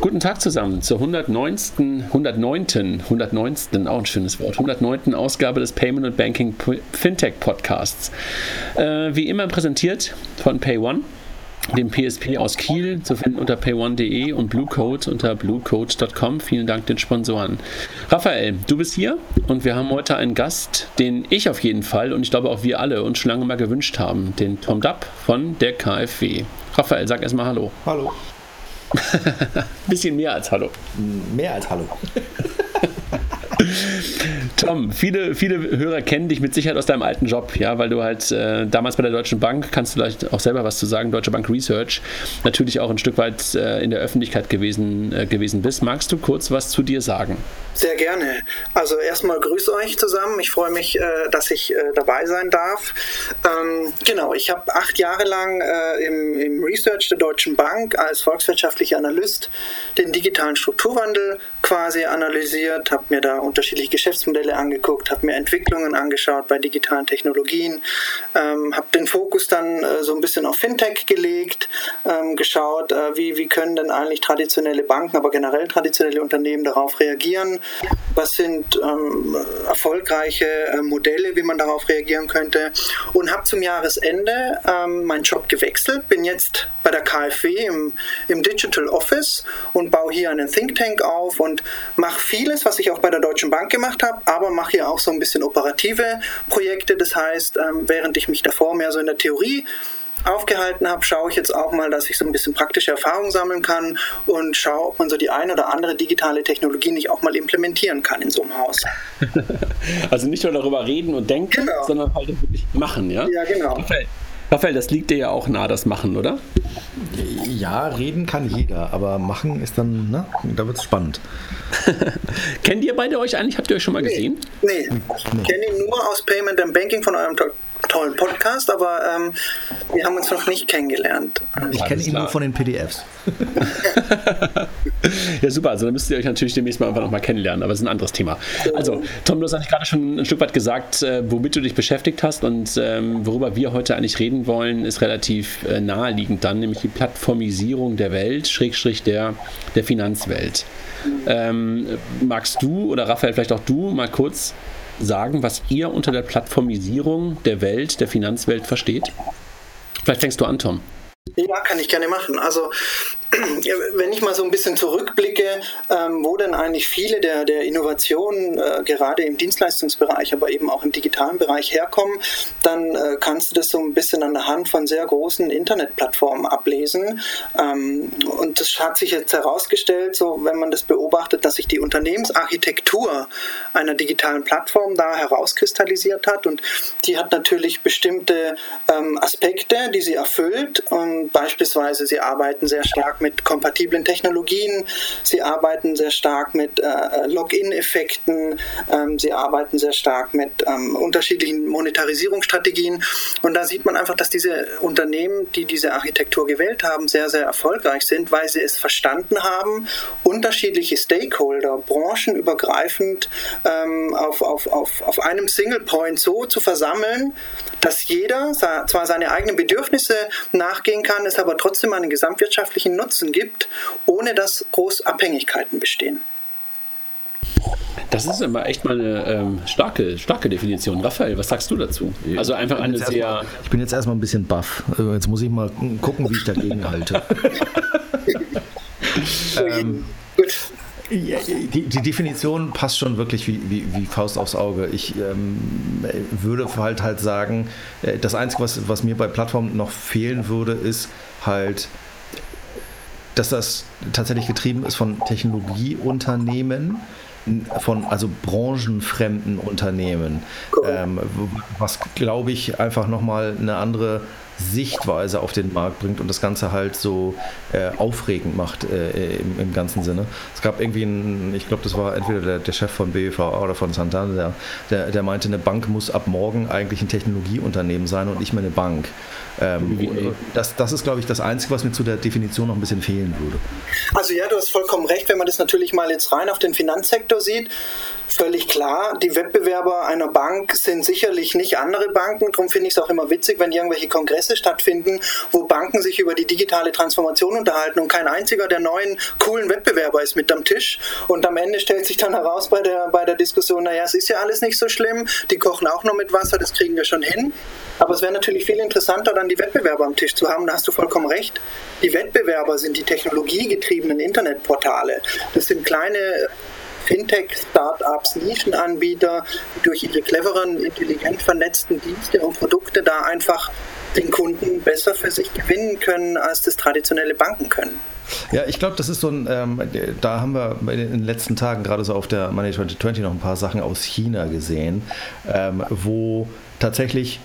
Guten Tag zusammen zur 109. 109. 109. auch ein schönes Wort. 109. Ausgabe des Payment and Banking Fintech Podcasts. Äh, wie immer präsentiert von PayOne dem PSP aus Kiel, zu finden unter payone.de und Bluecode unter bluecode.com. Vielen Dank den Sponsoren. Raphael, du bist hier und wir haben heute einen Gast, den ich auf jeden Fall und ich glaube auch wir alle uns schon lange mal gewünscht haben, den Tom Dapp von der KfW. Raphael, sag erstmal Hallo. Hallo. Bisschen mehr als Hallo. Mehr als Hallo. Tom, viele, viele Hörer kennen dich mit Sicherheit aus deinem alten Job, ja, weil du halt äh, damals bei der Deutschen Bank, kannst du vielleicht auch selber was zu sagen, Deutsche Bank Research, natürlich auch ein Stück weit äh, in der Öffentlichkeit gewesen, äh, gewesen bist. Magst du kurz was zu dir sagen? Sehr gerne. Also erstmal grüße euch zusammen. Ich freue mich, äh, dass ich äh, dabei sein darf. Ähm, genau, ich habe acht Jahre lang äh, im, im Research der Deutschen Bank als volkswirtschaftlicher Analyst den digitalen Strukturwandel quasi analysiert, habe mir da unterschiedliche Geschäftsmodelle angeguckt, habe mir Entwicklungen angeschaut bei digitalen Technologien, ähm, habe den Fokus dann äh, so ein bisschen auf Fintech gelegt, ähm, geschaut, äh, wie, wie können denn eigentlich traditionelle Banken, aber generell traditionelle Unternehmen darauf reagieren, was sind ähm, erfolgreiche äh, Modelle, wie man darauf reagieren könnte? Und habe zum Jahresende ähm, meinen Job gewechselt, bin jetzt bei der KfW im, im Digital Office und baue hier einen Think Tank auf und mache vieles, was ich auch bei der Deutschen Bank gemacht habe, aber mache hier auch so ein bisschen operative Projekte. Das heißt, ähm, während ich mich davor mehr so in der Theorie aufgehalten habe, schaue ich jetzt auch mal, dass ich so ein bisschen praktische Erfahrung sammeln kann und schaue, ob man so die eine oder andere digitale Technologie nicht auch mal implementieren kann in so einem Haus. also nicht nur darüber reden und denken, genau. sondern halt wirklich machen, ja? Ja, genau. Raphael, Raphael, das liegt dir ja auch nah, das Machen, oder? Ja, reden kann jeder, aber machen ist dann, ne, da wird es spannend. Kennt ihr beide euch eigentlich? Habt ihr euch schon mal nee. gesehen? Nee, nee. ich kenne ihn nur aus Payment and Banking von eurem tollen Podcast, aber ähm, wir haben uns noch nicht kennengelernt. Ich kenne ihn nur von den PDFs. ja, super. Also dann müsst ihr euch natürlich demnächst mal einfach nochmal kennenlernen, aber das ist ein anderes Thema. Also, Tom, du hast eigentlich gerade schon ein Stück weit gesagt, äh, womit du dich beschäftigt hast und ähm, worüber wir heute eigentlich reden wollen, ist relativ äh, naheliegend dann, nämlich die Plattformisierung der Welt, Schrägstrich der, der Finanzwelt. Ähm, magst du oder Raphael, vielleicht auch du mal kurz sagen, was ihr unter der Plattformisierung der Welt, der Finanzwelt versteht? Vielleicht fängst du an, Tom. Ja, kann ich gerne machen. Also wenn ich mal so ein bisschen zurückblicke, ähm, wo denn eigentlich viele der, der Innovationen äh, gerade im Dienstleistungsbereich, aber eben auch im digitalen Bereich herkommen, dann äh, kannst du das so ein bisschen an der Hand von sehr großen Internetplattformen ablesen. Ähm, und das hat sich jetzt herausgestellt, so wenn man das beobachtet, dass sich die Unternehmensarchitektur einer digitalen Plattform da herauskristallisiert hat und die hat natürlich bestimmte ähm, Aspekte, die sie erfüllt und beispielsweise sie arbeiten sehr stark mit kompatiblen Technologien, sie arbeiten sehr stark mit äh, Login-Effekten, ähm, sie arbeiten sehr stark mit ähm, unterschiedlichen Monetarisierungsstrategien. Und da sieht man einfach, dass diese Unternehmen, die diese Architektur gewählt haben, sehr, sehr erfolgreich sind, weil sie es verstanden haben, unterschiedliche Stakeholder, branchenübergreifend ähm, auf, auf, auf, auf einem Single Point so zu versammeln, dass jeder zwar seine eigenen Bedürfnisse nachgehen kann, es aber trotzdem einen gesamtwirtschaftlichen Nutzen gibt, ohne dass groß Abhängigkeiten bestehen. Das ist immer echt mal eine ähm, starke, starke Definition. Raphael, was sagst du dazu? Also einfach eine sehr. Mal, ich bin jetzt erstmal ein bisschen baff. Also jetzt muss ich mal gucken, wie ich dagegen halte. ähm, Gut. Die, die, Definition passt schon wirklich wie, wie, wie Faust aufs Auge. Ich ähm, würde halt halt sagen, äh, das Einzige, was, was mir bei Plattformen noch fehlen würde, ist halt, dass das tatsächlich getrieben ist von Technologieunternehmen, von also branchenfremden Unternehmen, ähm, was glaube ich einfach nochmal eine andere Sichtweise auf den Markt bringt und das Ganze halt so äh, aufregend macht äh, im, im, ganzen Sinne. Es gab irgendwie einen, ich glaube, das war entweder der, der, Chef von BVA oder von Santander, der, der meinte, eine Bank muss ab morgen eigentlich ein Technologieunternehmen sein und nicht mehr eine Bank. Ähm, das, das ist, glaube ich, das Einzige, was mir zu der Definition noch ein bisschen fehlen würde. Also ja, du hast vollkommen recht, wenn man das natürlich mal jetzt rein auf den Finanzsektor sieht völlig klar. Die Wettbewerber einer Bank sind sicherlich nicht andere Banken. Darum finde ich es auch immer witzig, wenn irgendwelche Kongresse stattfinden, wo Banken sich über die digitale Transformation unterhalten und kein einziger der neuen coolen Wettbewerber ist mit am Tisch. Und am Ende stellt sich dann heraus bei der, bei der Diskussion, naja, es ist ja alles nicht so schlimm, die kochen auch noch mit Wasser, das kriegen wir schon hin. Aber es wäre natürlich viel interessanter, dann die Wettbewerber am Tisch zu haben. Da hast du vollkommen recht. Die Wettbewerber sind die technologiegetriebenen Internetportale. Das sind kleine Fintech-Startups, Nischenanbieter, die durch ihre cleveren, intelligent vernetzten Dienste und Produkte da einfach den Kunden besser für sich gewinnen können, als das traditionelle Banken können. Ja, ich glaube, das ist so ein, ähm, da haben wir in den letzten Tagen gerade so auf der Money 2020 noch ein paar Sachen aus China gesehen, ähm, wo tatsächlich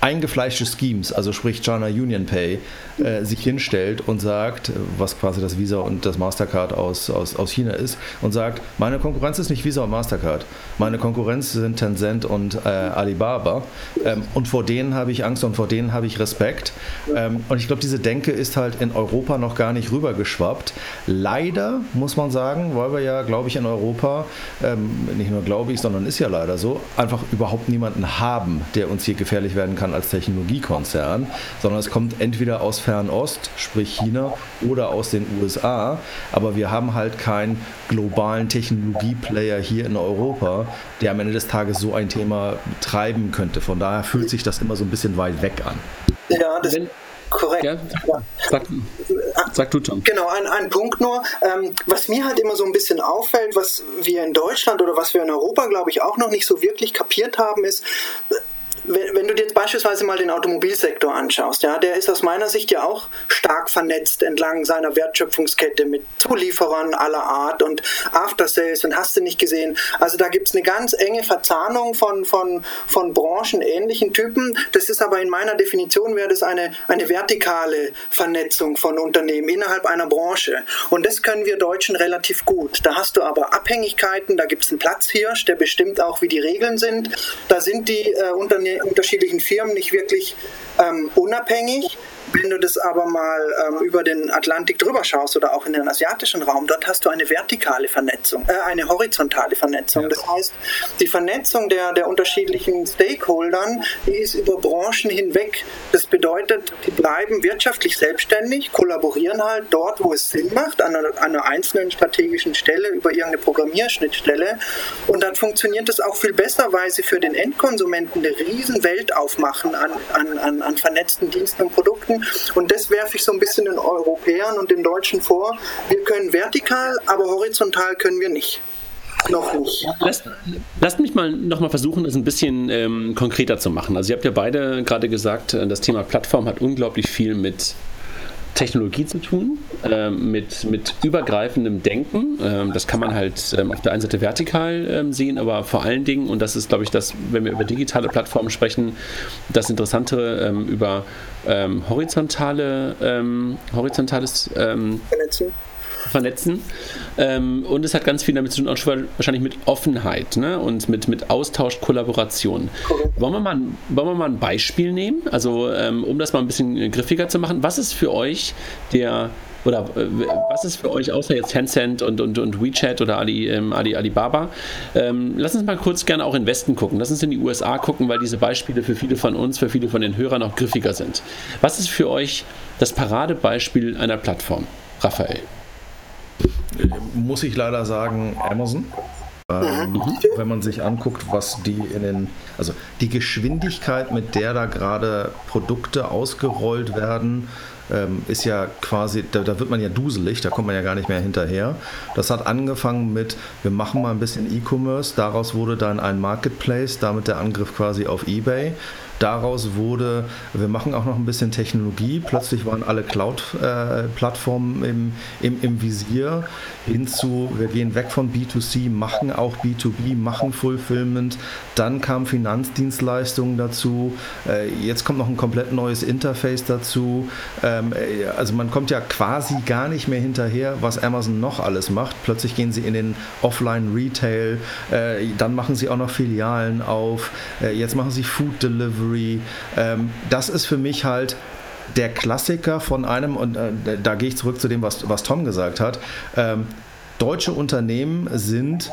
eingefleischte Schemes, also sprich China Union Pay, äh, sich hinstellt und sagt, was quasi das Visa und das Mastercard aus, aus, aus China ist, und sagt, meine Konkurrenz ist nicht Visa und Mastercard, meine Konkurrenz sind Tencent und äh, Alibaba ähm, und vor denen habe ich Angst und vor denen habe ich Respekt. Ähm, und ich glaube, diese Denke ist halt in Europa noch gar nicht rübergeschwappt. Leider muss man sagen, weil wir ja, glaube ich, in Europa, ähm, nicht nur glaube ich, sondern ist ja leider so, einfach überhaupt niemanden haben, der uns hier gefällt gefährlich werden kann als Technologiekonzern, sondern es kommt entweder aus Fernost, sprich China, oder aus den USA. Aber wir haben halt keinen globalen Technologieplayer hier in Europa, der am Ende des Tages so ein Thema treiben könnte. Von daher fühlt sich das immer so ein bisschen weit weg an. Ja, das, Korrekt. Ja, sag, sag, du, Tom. Genau, ein, ein Punkt nur. Ähm, was mir halt immer so ein bisschen auffällt, was wir in Deutschland oder was wir in Europa, glaube ich, auch noch nicht so wirklich kapiert haben, ist, wenn, wenn, du dir jetzt beispielsweise mal den Automobilsektor anschaust, ja, der ist aus meiner Sicht ja auch stark vernetzt entlang seiner Wertschöpfungskette mit Zulieferern aller Art und After-Sales und hast du nicht gesehen. Also da gibt es eine ganz enge Verzahnung von, von, von branchenähnlichen Typen. Das ist aber in meiner Definition wäre das eine, eine vertikale Vernetzung von Unternehmen innerhalb einer Branche. Und das können wir Deutschen relativ gut. Da hast du aber Abhängigkeiten, da gibt es einen Platzhirsch, der bestimmt auch, wie die Regeln sind. Da sind die äh, Unternehmen unterschiedlichen Firmen nicht wirklich ähm, unabhängig. Wenn du das aber mal ähm, über den Atlantik drüber schaust oder auch in den asiatischen Raum, dort hast du eine vertikale Vernetzung, äh, eine horizontale Vernetzung. Ja. Das heißt, die Vernetzung der, der unterschiedlichen Stakeholdern, die ist über Branchen hinweg. Das bedeutet, die bleiben wirtschaftlich selbstständig, kollaborieren halt dort, wo es Sinn macht, an einer, an einer einzelnen strategischen Stelle über irgendeine Programmierschnittstelle. Und dann funktioniert das auch viel besser, weil sie für den Endkonsumenten eine riesen Welt aufmachen an, an, an, an vernetzten Diensten und Produkten und das werfe ich so ein bisschen den Europäern und den Deutschen vor. Wir können vertikal, aber horizontal können wir nicht. Noch nicht. Lasst, lasst mich mal nochmal versuchen, es ein bisschen ähm, konkreter zu machen. Also ihr habt ja beide gerade gesagt, äh, das Thema Plattform hat unglaublich viel mit Technologie zu tun, äh, mit, mit übergreifendem Denken. Ähm, das kann man halt ähm, auf der einen Seite vertikal ähm, sehen, aber vor allen Dingen, und das ist, glaube ich, das, wenn wir über digitale Plattformen sprechen, das Interessantere ähm, über ähm, horizontale, ähm, horizontales Vernetzen vernetzen. Ähm, und es hat ganz viel damit zu tun, auch wahrscheinlich mit Offenheit ne? und mit, mit Austausch, Kollaboration. Wollen wir, mal, wollen wir mal ein Beispiel nehmen? Also, ähm, um das mal ein bisschen griffiger zu machen. Was ist für euch der oder äh, was ist für euch außer jetzt Tencent und, und, und WeChat oder Ali, ähm, Ali, Alibaba? Ähm, lass uns mal kurz gerne auch in Westen gucken. Lass uns in die USA gucken, weil diese Beispiele für viele von uns, für viele von den Hörern auch griffiger sind. Was ist für euch das Paradebeispiel einer Plattform, Raphael? Muss ich leider sagen, Amazon. Ähm, mhm. Wenn man sich anguckt, was die in den, also die Geschwindigkeit, mit der da gerade Produkte ausgerollt werden, ähm, ist ja quasi, da, da, wird man ja duselig, da kommt man ja gar nicht mehr hinterher. Das hat angefangen mit, wir machen mal ein bisschen E-Commerce, daraus wurde dann ein Marketplace, damit der Angriff quasi auf eBay. Daraus wurde, wir machen auch noch ein bisschen Technologie. Plötzlich waren alle Cloud-Plattformen im, im, im Visier. Hinzu, wir gehen weg von B2C, machen auch B2B, machen Fulfillment. Dann kamen Finanzdienstleistungen dazu. Äh, jetzt kommt noch ein komplett neues Interface dazu. Ähm, äh, also man kommt ja quasi gar nicht mehr hinterher, was Amazon noch alles macht. Plötzlich gehen sie in den Offline-Retail. Äh, dann machen sie auch noch Filialen auf. Jetzt machen sie Food Delivery. Delivery. Ähm, das ist für mich halt der Klassiker von einem, und äh, da gehe ich zurück zu dem, was, was Tom gesagt hat. Ähm, deutsche Unternehmen sind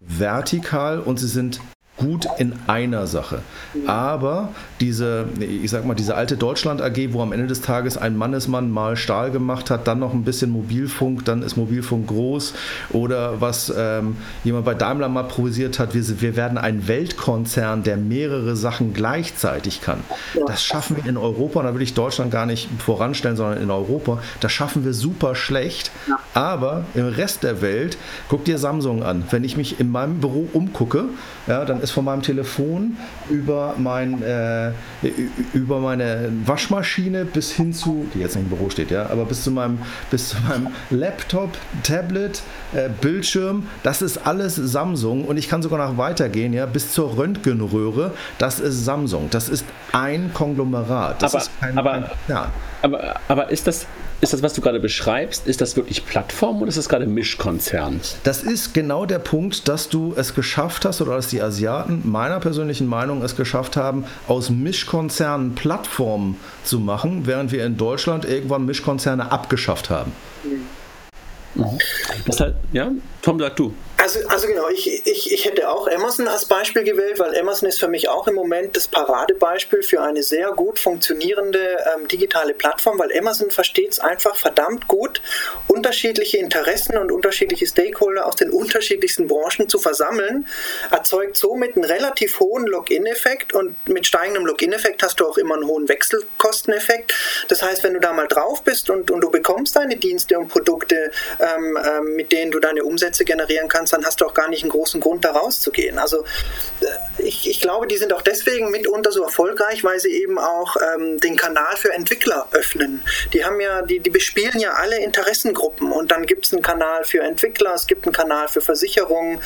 vertikal und sie sind gut in einer Sache. Aber diese, ich sag mal, diese alte Deutschland AG, wo am Ende des Tages ein Mannesmann mal Stahl gemacht hat, dann noch ein bisschen Mobilfunk, dann ist Mobilfunk groß oder was ähm, jemand bei Daimler mal provisiert hat, wir, wir werden ein Weltkonzern, der mehrere Sachen gleichzeitig kann. Das schaffen wir in Europa, und da will ich Deutschland gar nicht voranstellen, sondern in Europa, das schaffen wir super schlecht. Aber im Rest der Welt, guck dir Samsung an. Wenn ich mich in meinem Büro umgucke, ja, dann ist von meinem Telefon über, mein, äh, über meine Waschmaschine bis hin zu, die jetzt nicht im Büro steht, ja, aber bis zu meinem, bis zu meinem Laptop, Tablet, äh, Bildschirm, das ist alles Samsung und ich kann sogar noch weitergehen, ja, bis zur Röntgenröhre, das ist Samsung. Das ist ein Konglomerat. Das aber, ist kein, aber, ein, ja. aber, aber ist das ist das, was du gerade beschreibst, ist das wirklich Plattform oder ist das gerade Mischkonzern? Das ist genau der Punkt, dass du es geschafft hast oder dass die Asiaten meiner persönlichen Meinung es geschafft haben, aus Mischkonzernen Plattformen zu machen, während wir in Deutschland irgendwann Mischkonzerne abgeschafft haben. Mhm. Das halt, ja, Tom, sag du. Also, also genau, ich, ich, ich hätte auch Amazon als Beispiel gewählt, weil Amazon ist für mich auch im Moment das Paradebeispiel für eine sehr gut funktionierende ähm, digitale Plattform, weil Amazon versteht es einfach verdammt gut, unterschiedliche Interessen und unterschiedliche Stakeholder aus den unterschiedlichsten Branchen zu versammeln, erzeugt somit einen relativ hohen Login-Effekt und mit steigendem Login-Effekt hast du auch immer einen hohen Wechselkosteneffekt. Das heißt, wenn du da mal drauf bist und, und du bekommst deine Dienste und Produkte, ähm, ähm, mit denen du deine Umsätze generieren kannst, dann hast du auch gar nicht einen großen Grund, da rauszugehen. Also äh, ich, ich glaube, die sind auch deswegen mitunter so erfolgreich, weil sie eben auch ähm, den Kanal für Entwickler öffnen. Die haben ja, die, die bespielen ja alle Interessengruppen und dann gibt es einen Kanal für Entwickler, es gibt einen Kanal für Versicherungen,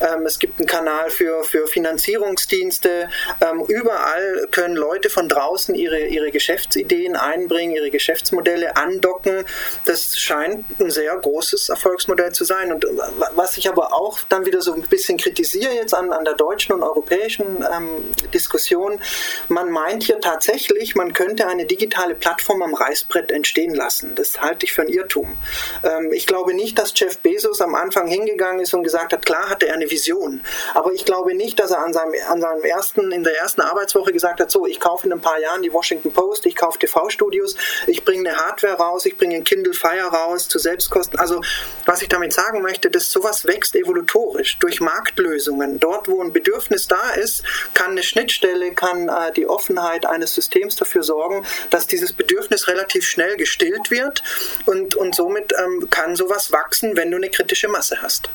ähm, es gibt einen Kanal für, für Finanzierungsdienste. Ähm, überall können Leute von draußen ihre, ihre Geschäftsideen einbringen, ihre Geschäftsmodelle andocken. Das scheint ein sehr großes Erfolgsmodell zu sein. Und was ich aber auch dann wieder so ein bisschen kritisiere jetzt an, an der deutschen und europäischen ähm, Diskussion, man meint hier tatsächlich, man könnte eine digitale Plattform am Reißbrett entstehen lassen. Das halte ich für ein Irrtum. Ähm, ich glaube nicht, dass Jeff Bezos am Anfang hingegangen ist und gesagt hat, klar hatte er eine Vision, aber ich glaube nicht, dass er an seinem, an seinem ersten, in der ersten Arbeitswoche gesagt hat, so, ich kaufe in ein paar Jahren die Washington Post, ich kaufe TV-Studios, ich bringe eine Hardware raus, ich bringe ein Kindle Fire raus zu Selbstkosten. Also, was ich damit sagen möchte, dass sowas wächst evolutorisch durch Marktlösungen. Dort, wo ein Bedürfnis da ist, kann eine Schnittstelle, kann äh, die Offenheit eines Systems dafür sorgen, dass dieses Bedürfnis relativ schnell gestillt wird und, und somit ähm, kann sowas wachsen, wenn du eine kritische Masse hast.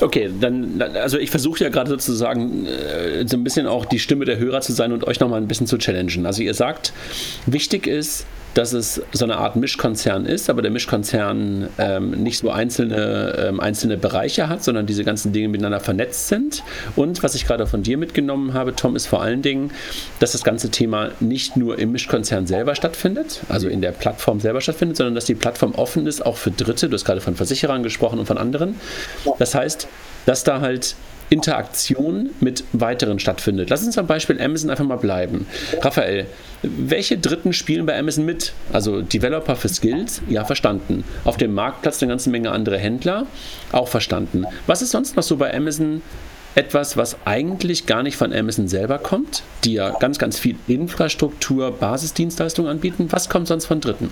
Okay, dann, also ich versuche ja gerade sozusagen äh, so ein bisschen auch die Stimme der Hörer zu sein und euch nochmal ein bisschen zu challengen. Also ihr sagt, wichtig ist, dass es so eine Art Mischkonzern ist, aber der Mischkonzern ähm, nicht so einzelne, ähm, einzelne Bereiche hat, sondern diese ganzen Dinge miteinander vernetzt sind. Und was ich gerade von dir mitgenommen habe, Tom, ist vor allen Dingen, dass das ganze Thema nicht nur im Mischkonzern selber stattfindet, also in der Plattform selber stattfindet, sondern dass die Plattform offen ist, auch für Dritte. Du hast gerade von Versicherern gesprochen und von anderen. Das heißt, dass da halt Interaktion mit weiteren stattfindet. Lass uns am Beispiel Amazon einfach mal bleiben. Raphael, welche Dritten spielen bei Amazon mit? Also Developer für Skills? Ja, verstanden. Auf dem Marktplatz eine ganze Menge andere Händler? Auch verstanden. Was ist sonst noch so bei Amazon etwas, was eigentlich gar nicht von Amazon selber kommt, die ja ganz, ganz viel Infrastruktur, Basisdienstleistungen anbieten? Was kommt sonst von Dritten?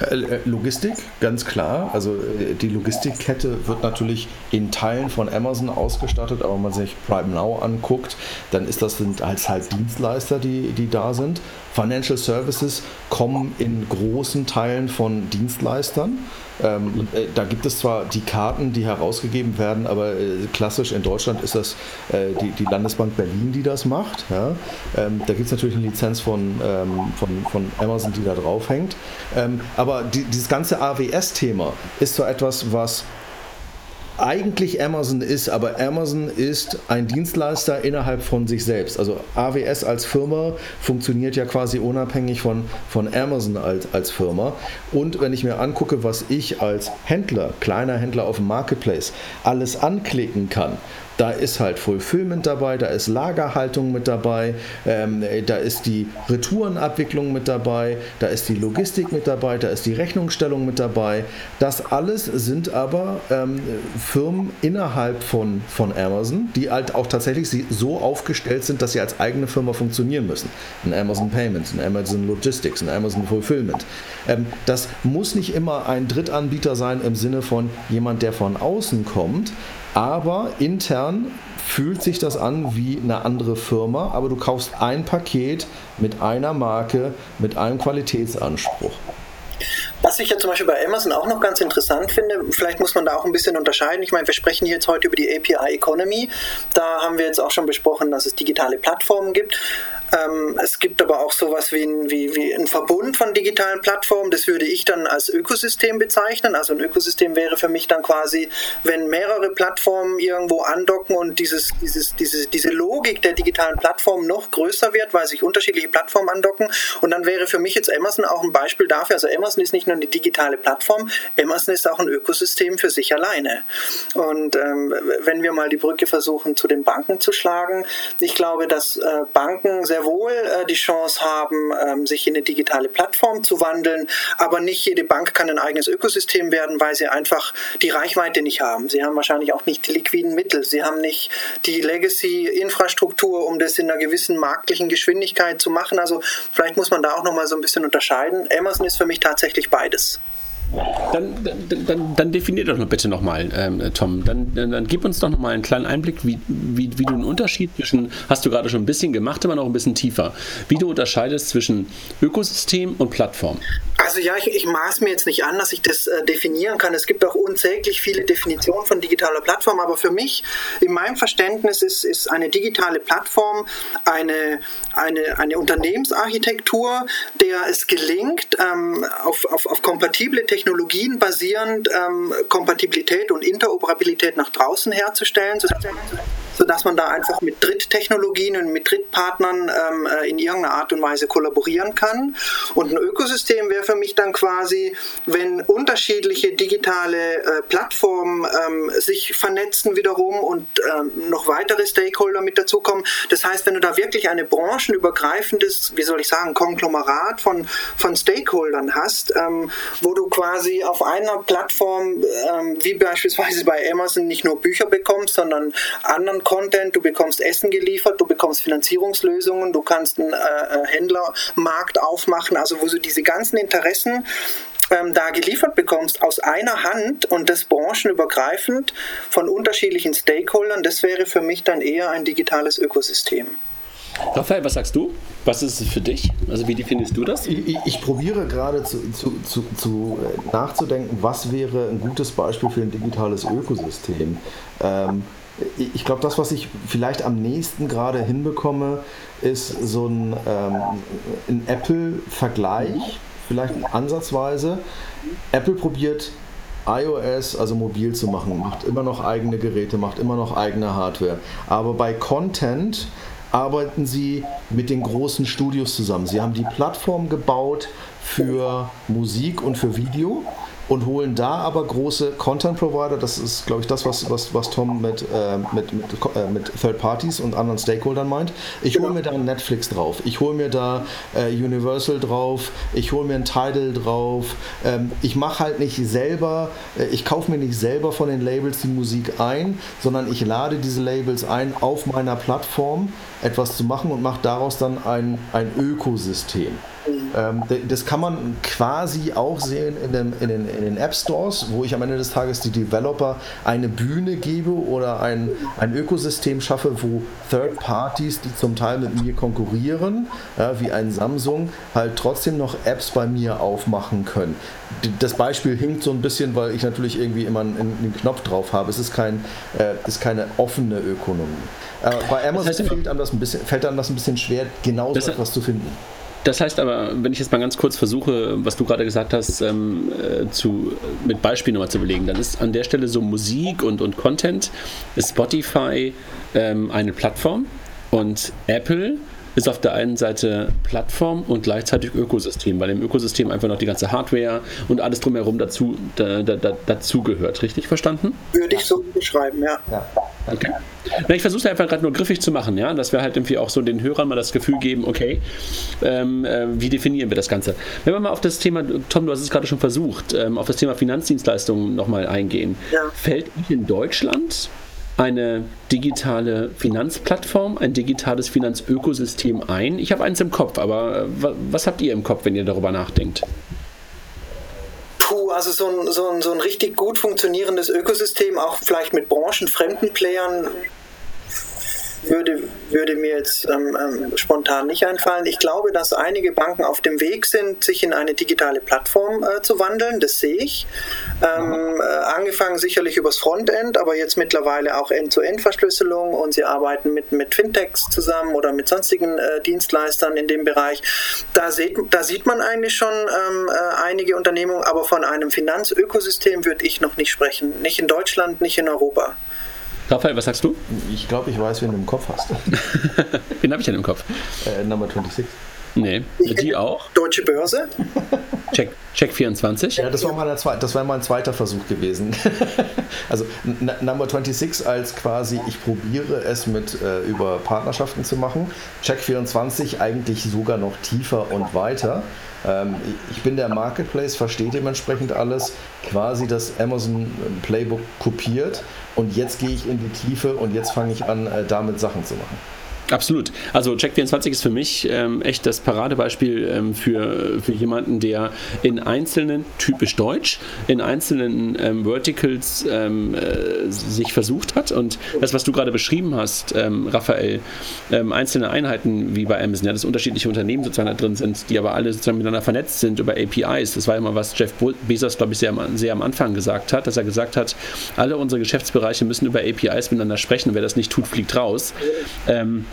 Äh, Logistik, ganz klar. Also äh, die Logistikkette wird natürlich in Teilen von Amazon ausgestattet, aber wenn man sich Prime Now anguckt, dann ist das sind als halt Dienstleister, die, die da sind. Financial Services kommen in großen Teilen von Dienstleistern. Ähm, äh, da gibt es zwar die Karten, die herausgegeben werden, aber äh, klassisch in Deutschland ist das äh, die, die, Landesbank Berlin, die das macht. Ja? Ähm, da gibt es natürlich eine Lizenz von, ähm, von, von, Amazon, die da draufhängt. Ähm, aber die, dieses ganze AWS-Thema ist so etwas, was eigentlich Amazon ist, aber Amazon ist ein Dienstleister innerhalb von sich selbst. Also AWS als Firma funktioniert ja quasi unabhängig von, von Amazon als, als Firma. Und wenn ich mir angucke, was ich als Händler, kleiner Händler auf dem Marketplace alles anklicken kann, da ist halt Fulfillment dabei, da ist Lagerhaltung mit dabei, ähm, da ist die Retourenabwicklung mit dabei, da ist die Logistik mit dabei, da ist die Rechnungsstellung mit dabei. Das alles sind aber ähm, Firmen innerhalb von, von Amazon, die halt auch tatsächlich so aufgestellt sind, dass sie als eigene Firma funktionieren müssen. Ein Amazon Payments, ein Amazon Logistics, ein Amazon Fulfillment. Ähm, das muss nicht immer ein Drittanbieter sein im Sinne von jemand, der von außen kommt, aber intern fühlt sich das an wie eine andere Firma, aber du kaufst ein Paket mit einer Marke, mit einem Qualitätsanspruch. Was ich ja zum Beispiel bei Amazon auch noch ganz interessant finde, vielleicht muss man da auch ein bisschen unterscheiden. Ich meine, wir sprechen hier jetzt heute über die API Economy. Da haben wir jetzt auch schon besprochen, dass es digitale Plattformen gibt. Ähm, es gibt aber auch sowas wie ein, wie, wie ein Verbund von digitalen Plattformen. Das würde ich dann als Ökosystem bezeichnen. Also ein Ökosystem wäre für mich dann quasi, wenn mehrere Plattformen irgendwo andocken und dieses, dieses, diese, diese Logik der digitalen Plattform noch größer wird, weil sich unterschiedliche Plattformen andocken. Und dann wäre für mich jetzt Amazon auch ein Beispiel dafür. Also Amazon ist nicht nur eine digitale Plattform, Amazon ist auch ein Ökosystem für sich alleine. Und ähm, wenn wir mal die Brücke versuchen, zu den Banken zu schlagen, ich glaube, dass äh, Banken sehr sehr wohl äh, die Chance haben, ähm, sich in eine digitale Plattform zu wandeln, aber nicht jede Bank kann ein eigenes Ökosystem werden, weil sie einfach die Reichweite nicht haben. Sie haben wahrscheinlich auch nicht die liquiden Mittel, sie haben nicht die Legacy-Infrastruktur, um das in einer gewissen marktlichen Geschwindigkeit zu machen. Also vielleicht muss man da auch nochmal so ein bisschen unterscheiden. Amazon ist für mich tatsächlich beides. Dann, dann, dann, definier doch bitte nochmal, ähm, Tom. Dann, dann, dann, gib uns doch nochmal einen kleinen Einblick, wie, wie, wie du einen Unterschied zwischen, hast du gerade schon ein bisschen gemacht, aber noch ein bisschen tiefer, wie du unterscheidest zwischen Ökosystem und Plattform. Also ja, ich, ich maß mir jetzt nicht an, dass ich das äh, definieren kann. Es gibt auch unsäglich viele Definitionen von digitaler Plattform, aber für mich, in meinem Verständnis, ist, ist eine digitale Plattform eine, eine, eine Unternehmensarchitektur, der es gelingt, ähm, auf, auf, auf kompatible Technologien Technologien basierend ähm, Kompatibilität und Interoperabilität nach draußen herzustellen, sodass man da einfach mit Dritttechnologien und mit Drittpartnern ähm, äh, in irgendeiner Art und Weise kollaborieren kann. Und ein Ökosystem wäre für mich dann quasi, wenn unterschiedliche digitale äh, Plattformen ähm, sich vernetzen wiederum und ähm, noch weitere Stakeholder mit dazukommen. Das heißt, wenn du da wirklich eine branchenübergreifendes, wie soll ich sagen, Konglomerat von, von Stakeholdern hast, ähm, wo du quasi auf einer Plattform, ähm, wie beispielsweise bei Amazon, nicht nur Bücher bekommst, sondern anderen Content, du bekommst Essen geliefert, du bekommst Finanzierungslösungen, du kannst einen äh, äh, Händlermarkt aufmachen, also wo du diese ganzen Interessen ähm, da geliefert bekommst aus einer Hand und das branchenübergreifend von unterschiedlichen Stakeholdern, das wäre für mich dann eher ein digitales Ökosystem. Raphael, was sagst du? Was ist es für dich? Also wie definierst du das? Ich, ich, ich probiere gerade zu, zu, zu, zu, äh, nachzudenken, was wäre ein gutes Beispiel für ein digitales Ökosystem. Ähm, ich glaube, das, was ich vielleicht am nächsten gerade hinbekomme, ist so ein, ähm, ein Apple-Vergleich, vielleicht ansatzweise. Apple probiert iOS, also mobil zu machen, macht immer noch eigene Geräte, macht immer noch eigene Hardware. Aber bei Content arbeiten sie mit den großen Studios zusammen. Sie haben die Plattform gebaut für Musik und für Video und holen da aber große Content Provider, das ist, glaube ich, das, was, was, was Tom mit, äh, mit, mit, äh, mit Third Parties und anderen Stakeholdern meint. Ich hole mir da Netflix drauf, ich hole mir da äh, Universal drauf, ich hole mir ein Tidal drauf. Ähm, ich mache halt nicht selber, äh, ich kaufe mir nicht selber von den Labels die Musik ein, sondern ich lade diese Labels ein, auf meiner Plattform etwas zu machen und mache daraus dann ein, ein Ökosystem. Ähm, das kann man quasi auch sehen in den, in, den, in den App Stores, wo ich am Ende des Tages die Developer eine Bühne gebe oder ein, ein Ökosystem schaffe, wo Third Parties, die zum Teil mit mir konkurrieren, ja, wie ein Samsung, halt trotzdem noch Apps bei mir aufmachen können. Das Beispiel hinkt so ein bisschen, weil ich natürlich irgendwie immer einen, einen Knopf drauf habe. Es ist, kein, äh, ist keine offene Ökonomie. Äh, bei Amazon das heißt, fällt, einem das ein bisschen, fällt einem das ein bisschen schwer, genau so etwas zu finden. Das heißt aber, wenn ich jetzt mal ganz kurz versuche, was du gerade gesagt hast, ähm, äh, zu, mit Beispielen nochmal zu belegen, dann ist an der Stelle so Musik und, und Content, ist Spotify ähm, eine Plattform und Apple ist auf der einen Seite Plattform und gleichzeitig Ökosystem, weil im Ökosystem einfach noch die ganze Hardware und alles drumherum dazu, da, da, da, dazu gehört. Richtig verstanden? Würde ich so beschreiben, ja. ja. Okay. Na, ich versuche es einfach gerade nur griffig zu machen, ja, dass wir halt irgendwie auch so den Hörern mal das Gefühl geben, okay, ähm, äh, wie definieren wir das Ganze? Wenn wir mal auf das Thema, Tom, du hast es gerade schon versucht, ähm, auf das Thema Finanzdienstleistungen nochmal eingehen. Ja. Fällt in Deutschland eine digitale Finanzplattform, ein digitales Finanzökosystem ein? Ich habe eins im Kopf, aber äh, was habt ihr im Kopf, wenn ihr darüber nachdenkt? Puh, also so ein, so, ein, so ein richtig gut funktionierendes Ökosystem, auch vielleicht mit branchenfremden Playern, würde, würde mir jetzt ähm, ähm, spontan nicht einfallen. Ich glaube, dass einige Banken auf dem Weg sind, sich in eine digitale Plattform äh, zu wandeln. Das sehe ich. Ähm, äh, angefangen sicherlich übers Frontend, aber jetzt mittlerweile auch End-to-End-Verschlüsselung und sie arbeiten mit, mit Fintechs zusammen oder mit sonstigen äh, Dienstleistern in dem Bereich. Da sieht, da sieht man eigentlich schon ähm, äh, einige Unternehmungen, aber von einem Finanzökosystem würde ich noch nicht sprechen. Nicht in Deutschland, nicht in Europa. Raphael, was sagst du? Ich glaube, ich weiß, wen du im Kopf hast. wen habe ich denn im Kopf? Äh, Number 26. Nee, die auch? Deutsche Börse. Check, Check 24. Ja, das war, mein, das war mein zweiter Versuch gewesen. also Number 26 als quasi, ich probiere es mit äh, über Partnerschaften zu machen. Check 24 eigentlich sogar noch tiefer und weiter. Ähm, ich bin der Marketplace, verstehe dementsprechend alles, quasi das Amazon Playbook kopiert und jetzt gehe ich in die Tiefe und jetzt fange ich an, äh, damit Sachen zu machen. Absolut. Also Check24 ist für mich ähm, echt das Paradebeispiel ähm, für, für jemanden, der in einzelnen, typisch deutsch, in einzelnen ähm, Verticals ähm, äh, sich versucht hat. Und das, was du gerade beschrieben hast, ähm, Raphael, ähm, einzelne Einheiten wie bei Amazon, ja, dass unterschiedliche Unternehmen sozusagen da drin sind, die aber alle sozusagen miteinander vernetzt sind über APIs. Das war immer, was Jeff Bezos, glaube ich, sehr, sehr am Anfang gesagt hat, dass er gesagt hat, alle unsere Geschäftsbereiche müssen über APIs miteinander sprechen. Wer das nicht tut, fliegt raus. Ähm,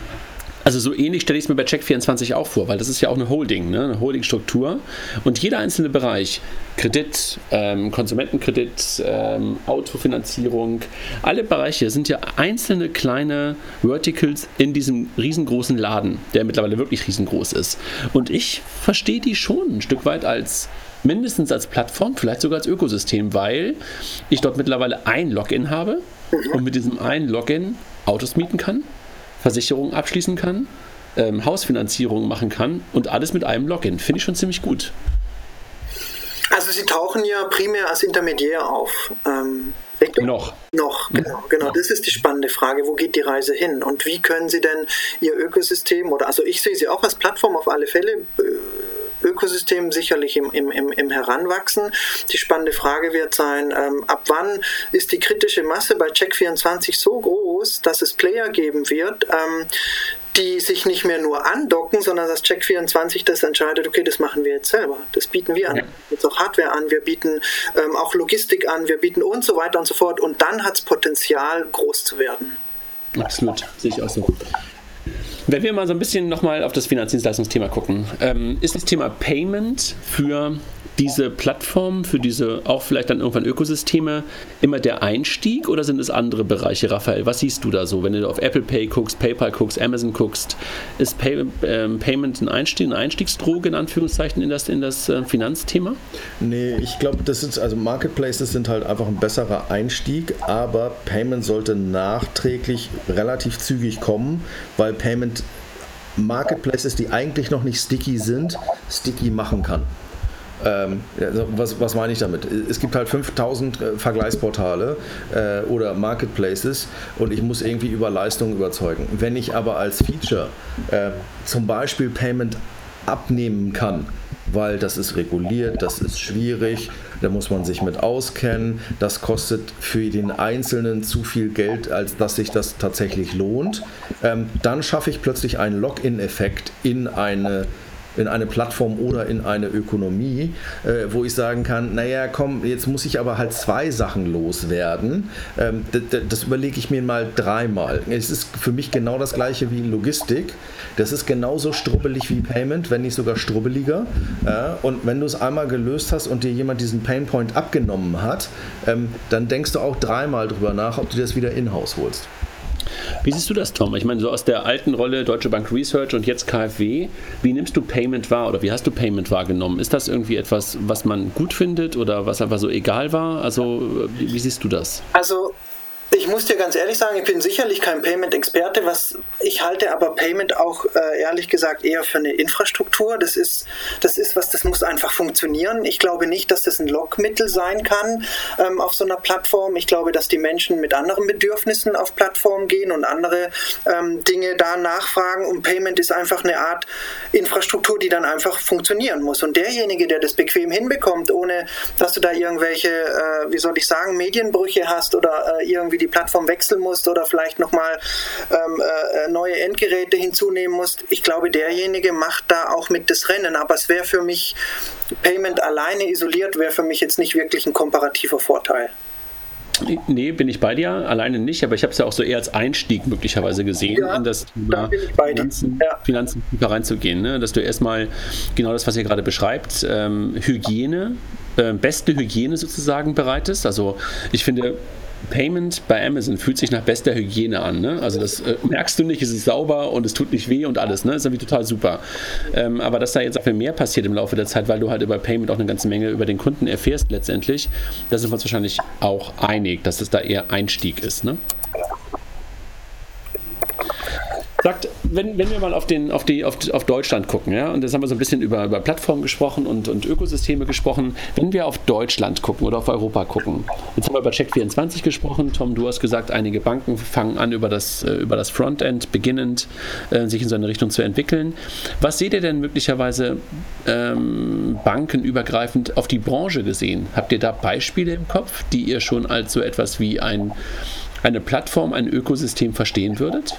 also so ähnlich stelle ich es mir bei Check24 auch vor, weil das ist ja auch eine Holding, ne? eine Holdingstruktur. Und jeder einzelne Bereich, Kredit, ähm, Konsumentenkredit, ähm, Autofinanzierung, alle Bereiche sind ja einzelne kleine Verticals in diesem riesengroßen Laden, der mittlerweile wirklich riesengroß ist. Und ich verstehe die schon ein Stück weit als mindestens als Plattform, vielleicht sogar als Ökosystem, weil ich dort mittlerweile ein Login habe und mit diesem einen Login Autos mieten kann Versicherungen abschließen kann, ähm, Hausfinanzierung machen kann und alles mit einem Login. Finde ich schon ziemlich gut. Also Sie tauchen ja primär als Intermediär auf. Ähm, noch. Noch, genau, genau. Das ist die spannende Frage. Wo geht die Reise hin? Und wie können Sie denn Ihr Ökosystem oder also ich sehe Sie auch als Plattform auf alle Fälle. Ökosystem sicherlich im, im, im, im Heranwachsen. Die spannende Frage wird sein, ähm, ab wann ist die kritische Masse bei Check24 so groß, dass es Player geben wird, ähm, die sich nicht mehr nur andocken, sondern dass Check24 das entscheidet, okay, das machen wir jetzt selber. Das bieten wir an. Ja. Jetzt auch Hardware an, wir bieten ähm, auch Logistik an, wir bieten und so weiter und so fort. Und dann hat es Potenzial, groß zu werden. Absolut, sehe ich auch so. Wenn wir mal so ein bisschen nochmal auf das Finanzdienstleistungsthema gucken, ähm, ist das Thema Payment für diese Plattformen, für diese auch vielleicht dann irgendwann Ökosysteme immer der Einstieg oder sind es andere Bereiche, Raphael? Was siehst du da so, wenn du auf Apple Pay guckst, PayPal guckst, Amazon guckst? Ist Pay, ähm, Payment ein Einstieg, eine Einstiegsdroge in Anführungszeichen in das, in das äh, Finanzthema? Nee, ich glaube, das ist, also Marketplaces sind halt einfach ein besserer Einstieg, aber Payment sollte nachträglich relativ zügig kommen, weil Payment Marketplaces, die eigentlich noch nicht sticky sind, sticky machen kann. Ähm, also was, was meine ich damit? Es gibt halt 5000 äh, Vergleichsportale äh, oder Marketplaces und ich muss irgendwie über Leistung überzeugen. Wenn ich aber als Feature äh, zum Beispiel Payment abnehmen kann, weil das ist reguliert, das ist schwierig, da muss man sich mit auskennen, das kostet für den Einzelnen zu viel Geld, als dass sich das tatsächlich lohnt, ähm, dann schaffe ich plötzlich einen Login-Effekt in eine in eine Plattform oder in eine Ökonomie, äh, wo ich sagen kann, naja, komm, jetzt muss ich aber halt zwei Sachen loswerden. Ähm, das überlege ich mir mal dreimal. Es ist für mich genau das gleiche wie Logistik. Das ist genauso strubbelig wie Payment, wenn nicht sogar strubbeliger. Ja, und wenn du es einmal gelöst hast und dir jemand diesen Painpoint abgenommen hat, ähm, dann denkst du auch dreimal drüber nach, ob du das wieder in-house holst. Wie siehst du das, Tom? Ich meine, so aus der alten Rolle Deutsche Bank Research und jetzt KfW, wie nimmst du Payment wahr oder wie hast du Payment wahrgenommen? Ist das irgendwie etwas, was man gut findet oder was einfach so egal war? Also, wie siehst du das? Also, ich muss dir ganz ehrlich sagen, ich bin sicherlich kein Payment-Experte, was ich halte aber Payment auch äh, ehrlich gesagt eher für eine Infrastruktur. Das ist, das ist was, das muss einfach funktionieren. Ich glaube nicht, dass das ein Lockmittel sein kann ähm, auf so einer Plattform. Ich glaube, dass die Menschen mit anderen Bedürfnissen auf Plattformen gehen und andere ähm, Dinge da nachfragen. Und Payment ist einfach eine Art Infrastruktur, die dann einfach funktionieren muss. Und derjenige, der das bequem hinbekommt, ohne dass du da irgendwelche, äh, wie soll ich sagen, Medienbrüche hast oder äh, irgendwie die Plattform wechseln musst oder vielleicht nochmal ähm, äh, neue Endgeräte hinzunehmen musst. Ich glaube, derjenige macht da auch mit das Rennen. Aber es wäre für mich, Payment alleine isoliert, wäre für mich jetzt nicht wirklich ein komparativer Vorteil. Nee, bin ich bei dir, alleine nicht, aber ich habe es ja auch so eher als Einstieg möglicherweise gesehen, ja, in das Thema da Finanzen, ja. Finanzen reinzugehen. Ne? Dass du erstmal genau das, was ihr gerade beschreibt, ähm, Hygiene, äh, beste Hygiene sozusagen bereitest. Also ich finde, Payment bei Amazon fühlt sich nach bester Hygiene an. Ne? Also das äh, merkst du nicht, es ist sauber und es tut nicht weh und alles. Ne? Das ist irgendwie total super. Ähm, aber dass da jetzt auch mehr passiert im Laufe der Zeit, weil du halt über Payment auch eine ganze Menge über den Kunden erfährst letztendlich, da sind wir uns wahrscheinlich auch einig, dass es da eher Einstieg ist. Ne? Sagt, wenn, wenn wir mal auf, den, auf, die, auf, auf Deutschland gucken, ja, und jetzt haben wir so ein bisschen über, über Plattformen gesprochen und, und Ökosysteme gesprochen, wenn wir auf Deutschland gucken oder auf Europa gucken, jetzt haben wir über Check24 gesprochen, Tom, du hast gesagt, einige Banken fangen an, über das, äh, über das Frontend beginnend äh, sich in so eine Richtung zu entwickeln. Was seht ihr denn möglicherweise ähm, bankenübergreifend auf die Branche gesehen? Habt ihr da Beispiele im Kopf, die ihr schon als so etwas wie ein, eine Plattform, ein Ökosystem verstehen würdet?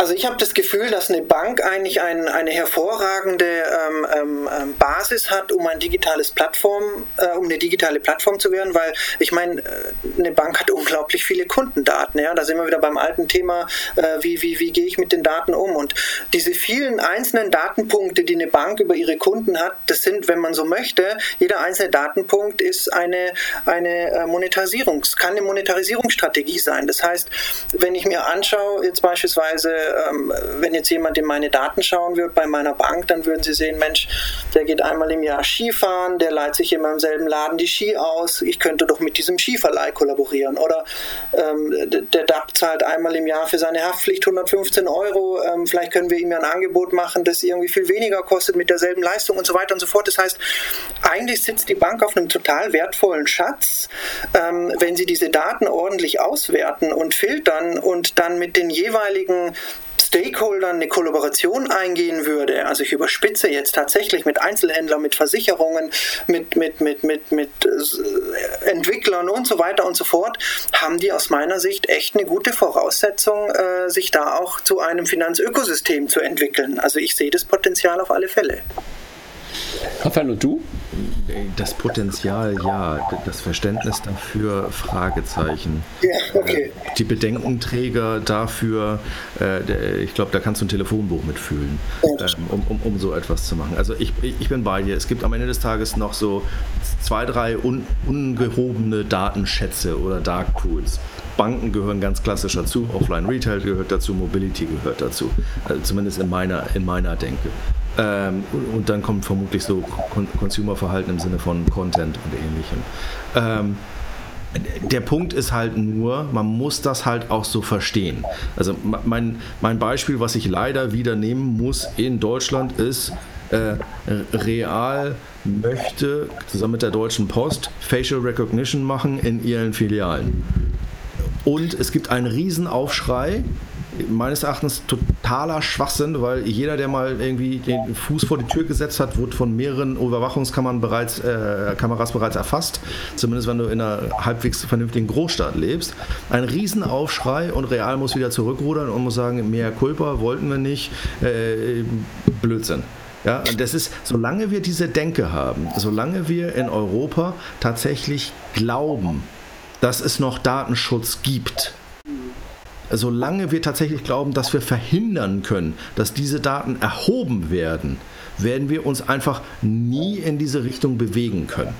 Also ich habe das Gefühl, dass eine Bank eigentlich ein, eine hervorragende ähm, ähm, ähm, Basis hat, um ein digitales Plattform, äh, um eine digitale Plattform zu werden, weil ich meine, äh, eine Bank hat unglaublich viele Kundendaten. Ja, da sind wir wieder beim alten Thema, äh, wie, wie, wie gehe ich mit den Daten um? Und diese vielen einzelnen Datenpunkte, die eine Bank über ihre Kunden hat, das sind, wenn man so möchte, jeder einzelne Datenpunkt ist eine, eine äh, Monetarisierungs, kann eine Monetarisierungsstrategie sein. Das heißt, wenn ich mir anschaue, jetzt beispielsweise ähm, wenn jetzt jemand in meine Daten schauen würde bei meiner Bank, dann würden sie sehen, Mensch, der geht einmal im Jahr Skifahren, der leiht sich immer im selben Laden die Ski aus, ich könnte doch mit diesem Skiverleih kollaborieren. Oder ähm, der DAP zahlt einmal im Jahr für seine Haftpflicht 115 Euro, ähm, vielleicht können wir ihm ja ein Angebot machen, das irgendwie viel weniger kostet mit derselben Leistung und so weiter und so fort. Das heißt, eigentlich sitzt die Bank auf einem total wertvollen Schatz, ähm, wenn sie diese Daten ordentlich auswerten und filtern und dann mit den jeweiligen Stakeholdern eine Kollaboration eingehen würde, also ich überspitze jetzt tatsächlich mit Einzelhändlern, mit Versicherungen, mit, mit, mit, mit, mit äh, Entwicklern und so weiter und so fort, haben die aus meiner Sicht echt eine gute Voraussetzung, äh, sich da auch zu einem Finanzökosystem zu entwickeln. Also ich sehe das Potenzial auf alle Fälle. Raphael, und du? Das Potenzial ja, das Verständnis dafür Fragezeichen. Ja, okay. Äh, die Bedenkenträger dafür, äh, ich glaube, da kannst du ein Telefonbuch mitfühlen, ähm, um, um, um so etwas zu machen. Also ich, ich bin bei dir. Es gibt am Ende des Tages noch so zwei, drei un, ungehobene Datenschätze oder Dark Pools. Banken gehören ganz klassisch dazu, Offline Retail gehört dazu, Mobility gehört dazu, also zumindest in meiner, in meiner Denke. Ähm, und dann kommt vermutlich so Consumerverhalten im Sinne von Content und ähnlichem. Ähm, der Punkt ist halt nur, man muss das halt auch so verstehen. Also mein, mein Beispiel, was ich leider wieder nehmen muss in Deutschland, ist, äh, Real möchte zusammen mit der Deutschen Post Facial Recognition machen in ihren Filialen. Und es gibt einen Riesenaufschrei meines Erachtens totaler Schwachsinn, weil jeder, der mal irgendwie den Fuß vor die Tür gesetzt hat, wurde von mehreren Überwachungskameras bereits, äh, Kameras bereits erfasst. Zumindest wenn du in einer halbwegs vernünftigen Großstadt lebst. Ein Riesenaufschrei und Real muss wieder zurückrudern und muss sagen, mehr Culpa wollten wir nicht. Äh, Blödsinn. Ja, und das ist, solange wir diese Denke haben, solange wir in Europa tatsächlich glauben, dass es noch Datenschutz gibt, solange wir tatsächlich glauben, dass wir verhindern können, dass diese Daten erhoben werden, werden wir uns einfach nie in diese Richtung bewegen können.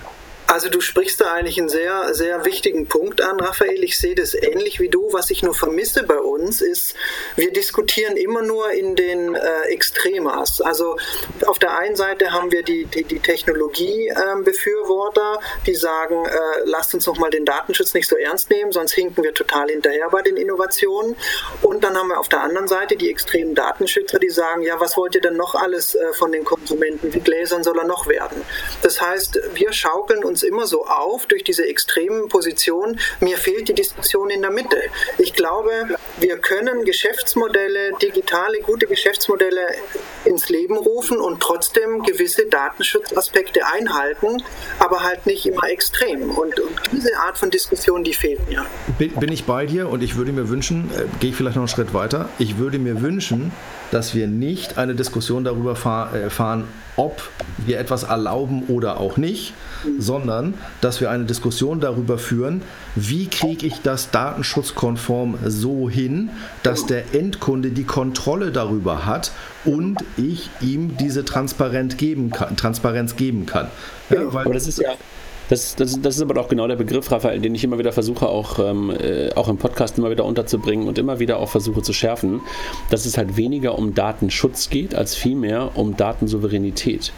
Also du sprichst da eigentlich einen sehr, sehr wichtigen Punkt an, Raphael. Ich sehe das ähnlich wie du. Was ich nur vermisse bei uns ist, wir diskutieren immer nur in den äh, Extremas. Also auf der einen Seite haben wir die, die, die Technologiebefürworter, ähm, die sagen, äh, lasst uns noch mal den Datenschutz nicht so ernst nehmen, sonst hinken wir total hinterher bei den Innovationen. Und dann haben wir auf der anderen Seite die extremen Datenschützer, die sagen, ja, was wollt ihr denn noch alles äh, von den Konsumenten? Wie gläsern soll er noch werden? Das heißt, wir schaukeln uns immer so auf durch diese extremen Positionen. Mir fehlt die Diskussion in der Mitte. Ich glaube, wir können Geschäftsmodelle, digitale, gute Geschäftsmodelle ins Leben rufen und trotzdem gewisse Datenschutzaspekte einhalten, aber halt nicht immer extrem. Und, und diese Art von Diskussion, die fehlt mir. Bin, bin ich bei dir und ich würde mir wünschen, äh, gehe ich vielleicht noch einen Schritt weiter, ich würde mir wünschen, dass wir nicht eine Diskussion darüber fahr, äh, fahren, ob wir etwas erlauben oder auch nicht, sondern dass wir eine Diskussion darüber führen, wie kriege ich das datenschutzkonform so hin, dass der Endkunde die Kontrolle darüber hat und ich ihm diese Transparenz geben kann. Transparenz geben kann. Ja, Aber das ist ja das, das, das, ist aber auch genau der Begriff, Raphael, den ich immer wieder versuche, auch, ähm, äh, auch im Podcast immer wieder unterzubringen und immer wieder auch versuche zu schärfen, dass es halt weniger um Datenschutz geht, als vielmehr um Datensouveränität.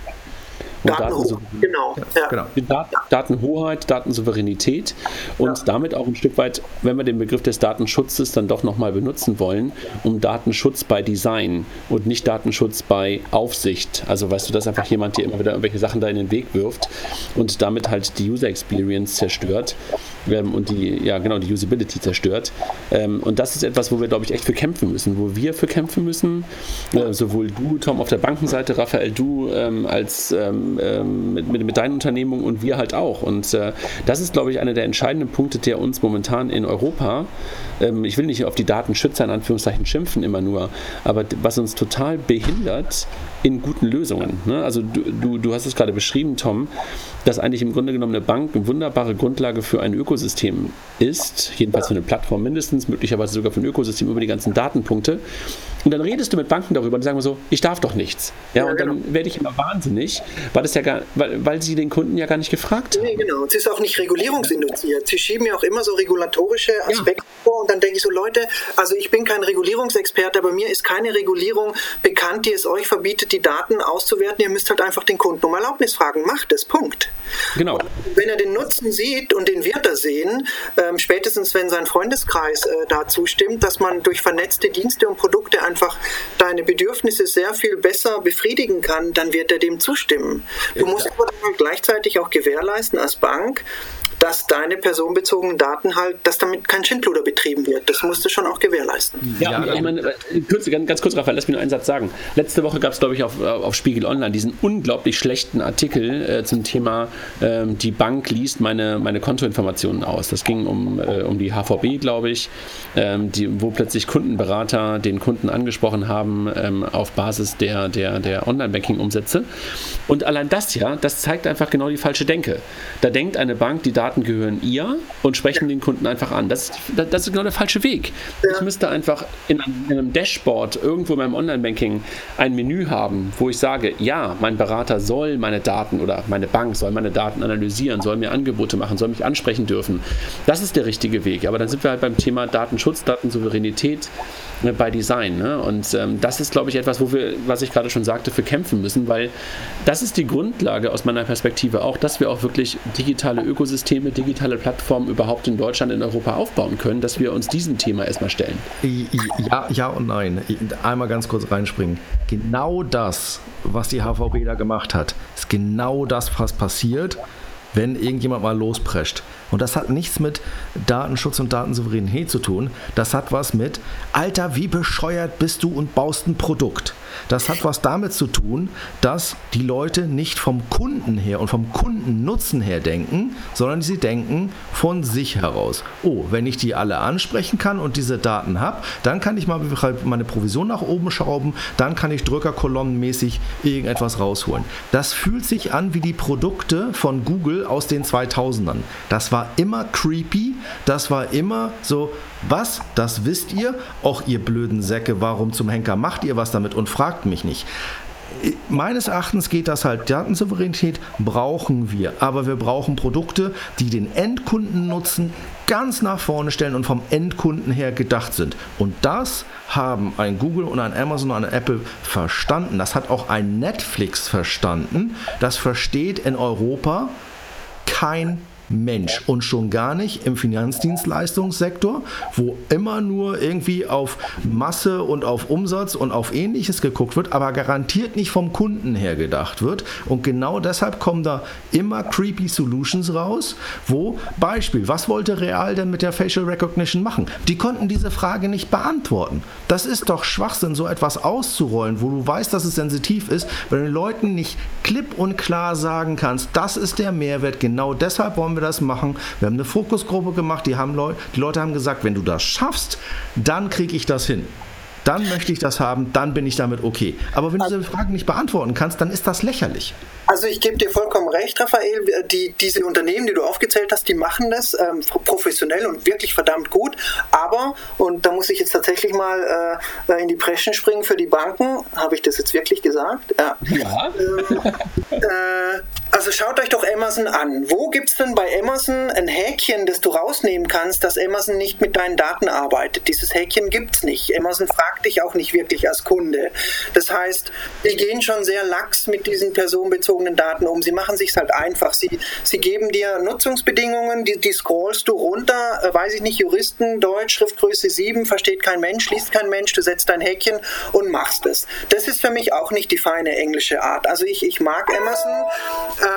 Datenhoheit, genau. Ja. genau. Dat Datenhoheit, Datensouveränität und ja. damit auch ein Stück weit, wenn wir den Begriff des Datenschutzes dann doch nochmal benutzen wollen, um Datenschutz bei Design und nicht Datenschutz bei Aufsicht. Also weißt du, dass einfach jemand dir immer wieder irgendwelche Sachen da in den Weg wirft und damit halt die User Experience zerstört ähm, und die, ja genau, die Usability zerstört. Ähm, und das ist etwas, wo wir, glaube ich, echt für kämpfen müssen, wo wir für kämpfen müssen. Äh, sowohl du, Tom, auf der Bankenseite, Raphael, du ähm, als ähm, ähm, mit, mit, mit deinen Unternehmungen und wir halt auch. Und äh, das ist, glaube ich, einer der entscheidenden Punkte, der uns momentan in Europa, ähm, ich will nicht auf die Datenschützer in Anführungszeichen schimpfen immer nur, aber was uns total behindert in guten Lösungen. Ne? Also du, du, du hast es gerade beschrieben, Tom, dass eigentlich im Grunde genommen eine Bank eine wunderbare Grundlage für ein Ökosystem ist, jedenfalls für eine Plattform mindestens, möglicherweise sogar für ein Ökosystem über die ganzen Datenpunkte. Und dann redest du mit Banken darüber und sagen so, ich darf doch nichts. Ja, und dann genau. werde ich immer wahnsinnig, weil das ja gar, weil, weil sie den Kunden ja gar nicht gefragt haben. Nee, genau. Es ist auch nicht regulierungsinduziert. Sie schieben ja auch immer so regulatorische Aspekte ja. vor und dann denke ich so, Leute, also ich bin kein Regulierungsexperte, aber mir ist keine Regulierung bekannt, die es euch verbietet, die Daten auszuwerten. Ihr müsst halt einfach den Kunden um Erlaubnis fragen. Macht es. Punkt. Genau. Und wenn er den Nutzen sieht und den wird er sehen, ähm, spätestens wenn sein Freundeskreis äh, da zustimmt, dass man durch vernetzte Dienste und Produkte einfach deine Bedürfnisse sehr viel besser befriedigen kann, dann wird er dem zustimmen. Du musst aber gleichzeitig auch gewährleisten als Bank, dass deine personenbezogenen Daten halt, dass damit kein Schindluder betrieben wird. Das musst du schon auch gewährleisten. Ja, ja ich meine, kurz, ganz, kurz, Raphael, lass mich nur einen Satz sagen. Letzte Woche gab es, glaube ich, auf, auf Spiegel Online diesen unglaublich schlechten Artikel äh, zum Thema, äh, die Bank liest meine, meine Kontoinformationen aus. Das ging um, äh, um die HVB, glaube ich, ähm, die, wo plötzlich Kundenberater den Kunden angesprochen haben ähm, auf Basis der, der, der Online-Banking-Umsätze. Und allein das ja, das zeigt einfach genau die falsche Denke. Da denkt eine Bank, die Daten Daten gehören ihr und sprechen den Kunden einfach an. Das, das ist genau der falsche Weg. Ja. Ich müsste einfach in einem Dashboard irgendwo in meinem Online-Banking ein Menü haben, wo ich sage, ja, mein Berater soll meine Daten oder meine Bank soll meine Daten analysieren, soll mir Angebote machen, soll mich ansprechen dürfen. Das ist der richtige Weg. Aber dann sind wir halt beim Thema Datenschutz, Datensouveränität ne, bei Design. Ne? Und ähm, das ist, glaube ich, etwas, wo wir, was ich gerade schon sagte, für kämpfen müssen, weil das ist die Grundlage aus meiner Perspektive auch, dass wir auch wirklich digitale Ökosysteme Systeme, digitale Plattformen überhaupt in Deutschland, in Europa aufbauen können, dass wir uns diesem Thema erstmal stellen? Ja, ja und nein. Einmal ganz kurz reinspringen. Genau das, was die HVB da gemacht hat, ist genau das, was passiert, wenn irgendjemand mal losprescht. Und das hat nichts mit Datenschutz und Datensouveränität zu tun. Das hat was mit, Alter, wie bescheuert bist du und baust ein Produkt. Das hat was damit zu tun, dass die Leute nicht vom Kunden her und vom Kundennutzen her denken, sondern sie denken von sich heraus. Oh, wenn ich die alle ansprechen kann und diese Daten habe, dann kann ich mal meine Provision nach oben schrauben, dann kann ich drückerkolonnenmäßig irgendetwas rausholen. Das fühlt sich an wie die Produkte von Google aus den 2000ern. Das war immer creepy, das war immer so, was? Das wisst ihr? Och, ihr blöden Säcke, warum zum Henker macht ihr was damit und fragt mich nicht? meines Erachtens geht das halt, Datensouveränität brauchen wir, aber wir brauchen Produkte, die den Endkunden nutzen, ganz nach vorne stellen und vom Endkunden her gedacht sind. Und das haben ein Google und ein Amazon und ein Apple verstanden. Das hat auch ein Netflix verstanden. Das versteht in Europa kein Mensch und schon gar nicht im Finanzdienstleistungssektor, wo immer nur irgendwie auf Masse und auf Umsatz und auf ähnliches geguckt wird, aber garantiert nicht vom Kunden her gedacht wird. Und genau deshalb kommen da immer creepy Solutions raus, wo Beispiel, was wollte Real denn mit der Facial Recognition machen? Die konnten diese Frage nicht beantworten. Das ist doch Schwachsinn, so etwas auszurollen, wo du weißt, dass es sensitiv ist, wenn du den Leuten nicht klipp und klar sagen kannst, das ist der Mehrwert, genau deshalb wollen wir wir das machen. Wir haben eine Fokusgruppe gemacht, die, haben Leu die Leute haben gesagt, wenn du das schaffst, dann kriege ich das hin dann möchte ich das haben, dann bin ich damit okay. Aber wenn du diese Fragen nicht beantworten kannst, dann ist das lächerlich. Also ich gebe dir vollkommen recht, Raphael. Die, diese Unternehmen, die du aufgezählt hast, die machen das ähm, professionell und wirklich verdammt gut. Aber, und da muss ich jetzt tatsächlich mal äh, in die Preschen springen für die Banken, habe ich das jetzt wirklich gesagt? Ja. ja. Ähm, äh, also schaut euch doch Amazon an. Wo gibt es denn bei Amazon ein Häkchen, das du rausnehmen kannst, dass Amazon nicht mit deinen Daten arbeitet? Dieses Häkchen gibt es nicht. Amazon fragt dich auch nicht wirklich als Kunde. Das heißt, die gehen schon sehr lax mit diesen personenbezogenen Daten um. Sie machen sich halt einfach. Sie, sie geben dir Nutzungsbedingungen, die, die scrollst du runter, äh, weiß ich nicht, Juristen, Deutsch, Schriftgröße 7, versteht kein Mensch, liest kein Mensch, du setzt dein Häkchen und machst es. Das ist für mich auch nicht die feine englische Art. Also ich, ich mag Amazon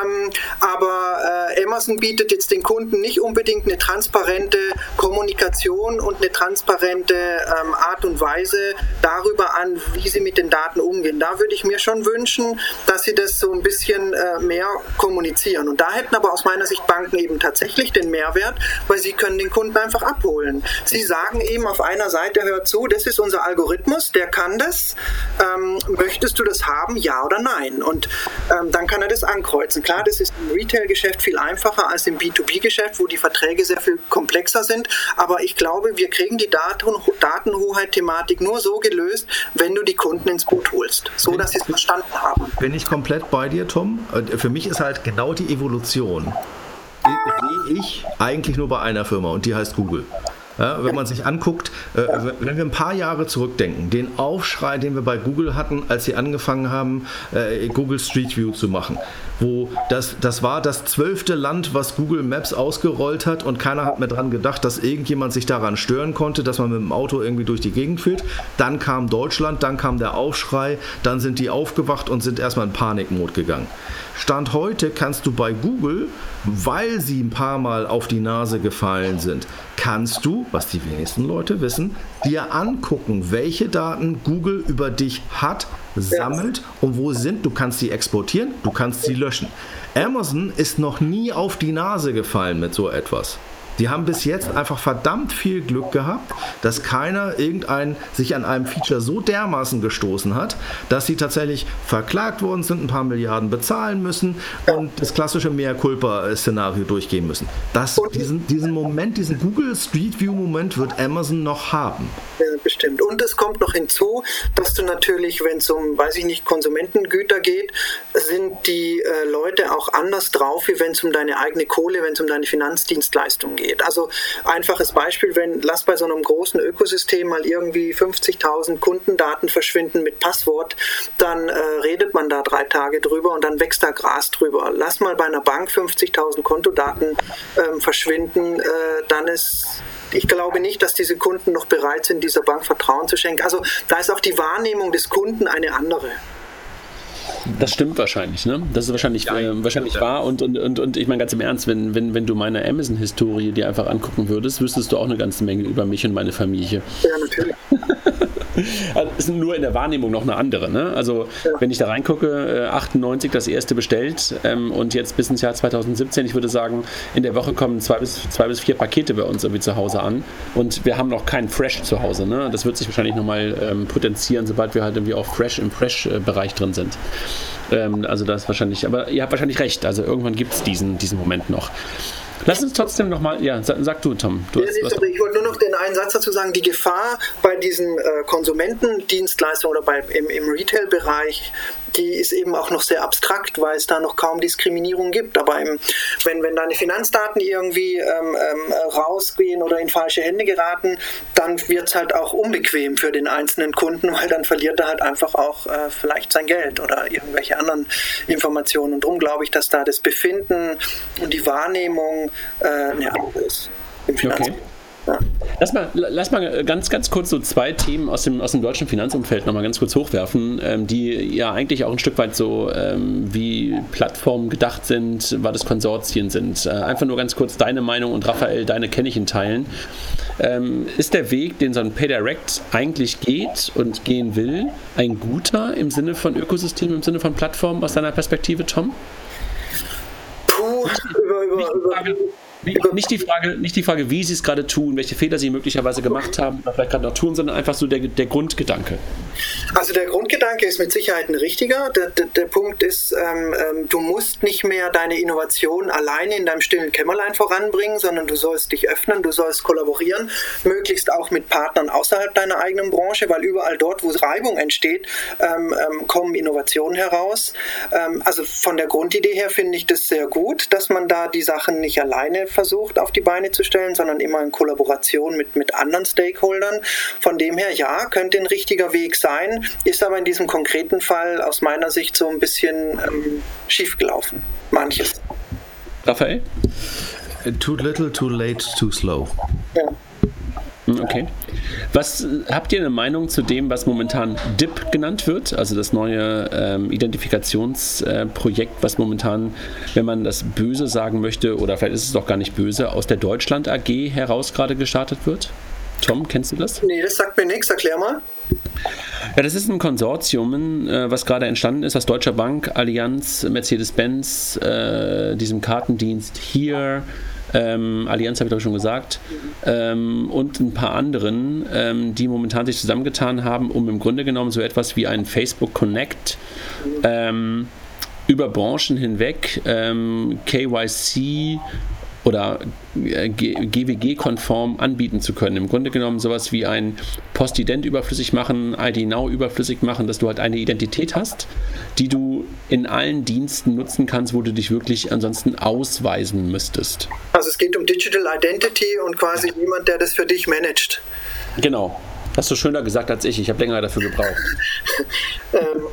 ähm, aber äh, Amazon bietet jetzt den Kunden nicht unbedingt eine transparente Kommunikation und eine transparente ähm, Art und Weise darüber an, wie sie mit den Daten umgehen. Da würde ich mir schon wünschen, dass sie das so ein bisschen äh, mehr kommunizieren. Und da hätten aber aus meiner Sicht Banken eben tatsächlich den Mehrwert, weil sie können den Kunden einfach abholen. Sie sagen eben auf einer Seite, hört zu, das ist unser Algorithmus, der kann das. Ähm, möchtest du das haben, ja oder nein? Und ähm, dann kann er das ankreuzen. Klar, das ist im Retail-Geschäft viel einfacher als im B2B-Geschäft, wo die Verträge sehr viel komplexer sind. Aber ich glaube, wir kriegen die Datenhoheit-Thematik nur so gelöst, wenn du die Kunden ins Boot holst, so dass sie es verstanden haben. Bin ich komplett bei dir, Tom. Für mich ist halt genau die Evolution sehe ich eigentlich nur bei einer Firma und die heißt Google. Ja, wenn man sich anguckt, äh, wenn wir ein paar Jahre zurückdenken, den Aufschrei, den wir bei Google hatten, als sie angefangen haben, äh, Google Street View zu machen, wo das, das war das zwölfte Land, was Google Maps ausgerollt hat und keiner hat mehr dran gedacht, dass irgendjemand sich daran stören konnte, dass man mit dem Auto irgendwie durch die Gegend führt. Dann kam Deutschland, dann kam der Aufschrei, dann sind die aufgewacht und sind erstmal in Panikmod gegangen. Stand heute kannst du bei Google, weil sie ein paar Mal auf die Nase gefallen sind, kannst du, was die wenigsten Leute wissen, dir angucken, welche Daten Google über dich hat, sammelt und wo sie sind. Du kannst sie exportieren, du kannst sie löschen. Amazon ist noch nie auf die Nase gefallen mit so etwas. Die haben bis jetzt einfach verdammt viel Glück gehabt, dass keiner irgendein sich an einem Feature so dermaßen gestoßen hat, dass sie tatsächlich verklagt worden sind, ein paar Milliarden bezahlen müssen und das klassische Mehr Culpa-Szenario durchgehen müssen. Das, diesen, diesen Moment, diesen Google Street View-Moment wird Amazon noch haben. Ja, bestimmt. Und es kommt noch hinzu, dass du natürlich, wenn es um, weiß ich nicht, Konsumentengüter geht, sind die äh, Leute auch anders drauf, wie wenn es um deine eigene Kohle, wenn es um deine Finanzdienstleistung geht geht. Also einfaches Beispiel, wenn lass bei so einem großen Ökosystem mal irgendwie 50.000 Kundendaten verschwinden mit Passwort, dann äh, redet man da drei Tage drüber und dann wächst da Gras drüber. Lass mal bei einer Bank 50.000 Kontodaten ähm, verschwinden, äh, dann ist ich glaube nicht, dass diese Kunden noch bereit sind, dieser Bank Vertrauen zu schenken. Also da ist auch die Wahrnehmung des Kunden eine andere. Das stimmt wahrscheinlich, ne? Das ist wahrscheinlich, ja, äh, wahrscheinlich ja. wahr und, und, und, und ich meine ganz im Ernst, wenn, wenn, wenn du meine Amazon-Historie dir einfach angucken würdest, wüsstest du auch eine ganze Menge über mich und meine Familie. Ja, natürlich. Also ist nur in der Wahrnehmung noch eine andere. Ne? Also wenn ich da reingucke, 98 äh, das erste bestellt ähm, und jetzt bis ins Jahr 2017, ich würde sagen, in der Woche kommen zwei bis, zwei bis vier Pakete bei uns irgendwie zu Hause an und wir haben noch keinen Fresh zu Hause. Ne? Das wird sich wahrscheinlich nochmal ähm, potenzieren, sobald wir halt irgendwie auch Fresh im Fresh-Bereich drin sind. Ähm, also das wahrscheinlich, aber ihr habt wahrscheinlich recht, also irgendwann gibt es diesen, diesen Moment noch. Lass uns trotzdem nochmal, ja, sag, sag, du, Tom. Du ja, hast, was ich wollte nur noch den einen Satz dazu sagen, die Gefahr bei diesen äh, Konsumentendienstleistungen oder bei, im, im Retail-Bereich die ist eben auch noch sehr abstrakt, weil es da noch kaum Diskriminierung gibt. Aber im, wenn, wenn deine Finanzdaten irgendwie ähm, ähm, rausgehen oder in falsche Hände geraten, dann wird es halt auch unbequem für den einzelnen Kunden, weil dann verliert er halt einfach auch äh, vielleicht sein Geld oder irgendwelche anderen Informationen. Und darum glaube ich, dass da das Befinden und die Wahrnehmung äh, eine andere ist im Finanzmarkt. Okay. Lass mal, lass mal ganz, ganz kurz so zwei Themen aus dem, aus dem deutschen Finanzumfeld nochmal ganz kurz hochwerfen, ähm, die ja eigentlich auch ein Stück weit so ähm, wie Plattformen gedacht sind, weil das Konsortien sind. Äh, einfach nur ganz kurz deine Meinung und Raphael, deine kenne ich in Teilen. Ähm, ist der Weg, den so ein PayDirect eigentlich geht und gehen will, ein guter im Sinne von Ökosystem, im Sinne von Plattformen aus deiner Perspektive, Tom? Puh, über, über, über, nicht die, Frage, nicht die Frage, wie sie es gerade tun, welche Fehler sie möglicherweise gemacht haben oder vielleicht gerade noch tun, sondern einfach so der, der Grundgedanke. Also der Grundgedanke ist mit Sicherheit ein richtiger. Der, der, der Punkt ist, ähm, ähm, du musst nicht mehr deine Innovation alleine in deinem stillen Kämmerlein voranbringen, sondern du sollst dich öffnen, du sollst kollaborieren, möglichst auch mit Partnern außerhalb deiner eigenen Branche, weil überall dort, wo Reibung entsteht, ähm, ähm, kommen Innovationen heraus. Ähm, also von der Grundidee her finde ich das sehr gut, dass man da die Sachen nicht alleine versucht auf die Beine zu stellen, sondern immer in Kollaboration mit, mit anderen Stakeholdern. Von dem her, ja, könnte ein richtiger Weg sein, ist aber in diesem konkreten Fall aus meiner Sicht so ein bisschen ähm, schief gelaufen. Manches. Raphael? Too little, too late, too slow. Ja. Hm, okay. Was habt ihr eine Meinung zu dem, was momentan DIP genannt wird? Also das neue ähm, Identifikationsprojekt, äh, was momentan, wenn man das böse sagen möchte, oder vielleicht ist es doch gar nicht böse, aus der Deutschland AG heraus gerade gestartet wird? Tom, kennst du das? Nee, das sagt mir nichts. Erklär mal. Ja, das ist ein Konsortium, äh, was gerade entstanden ist aus Deutscher Bank, Allianz, Mercedes-Benz, äh, diesem Kartendienst hier ähm, Allianz habe ich ich schon gesagt, ähm, und ein paar anderen, ähm, die momentan sich zusammengetan haben, um im Grunde genommen so etwas wie ein Facebook Connect ähm, über Branchen hinweg ähm, KYC oder GWG-konform anbieten zu können. Im Grunde genommen sowas wie ein Postident überflüssig machen, ID Now überflüssig machen, dass du halt eine Identität hast, die du in allen Diensten nutzen kannst, wo du dich wirklich ansonsten ausweisen müsstest. Also es geht um Digital Identity und quasi ja. jemand, der das für dich managt. Genau. Hast du schöner gesagt als ich. Ich habe länger dafür gebraucht. ähm,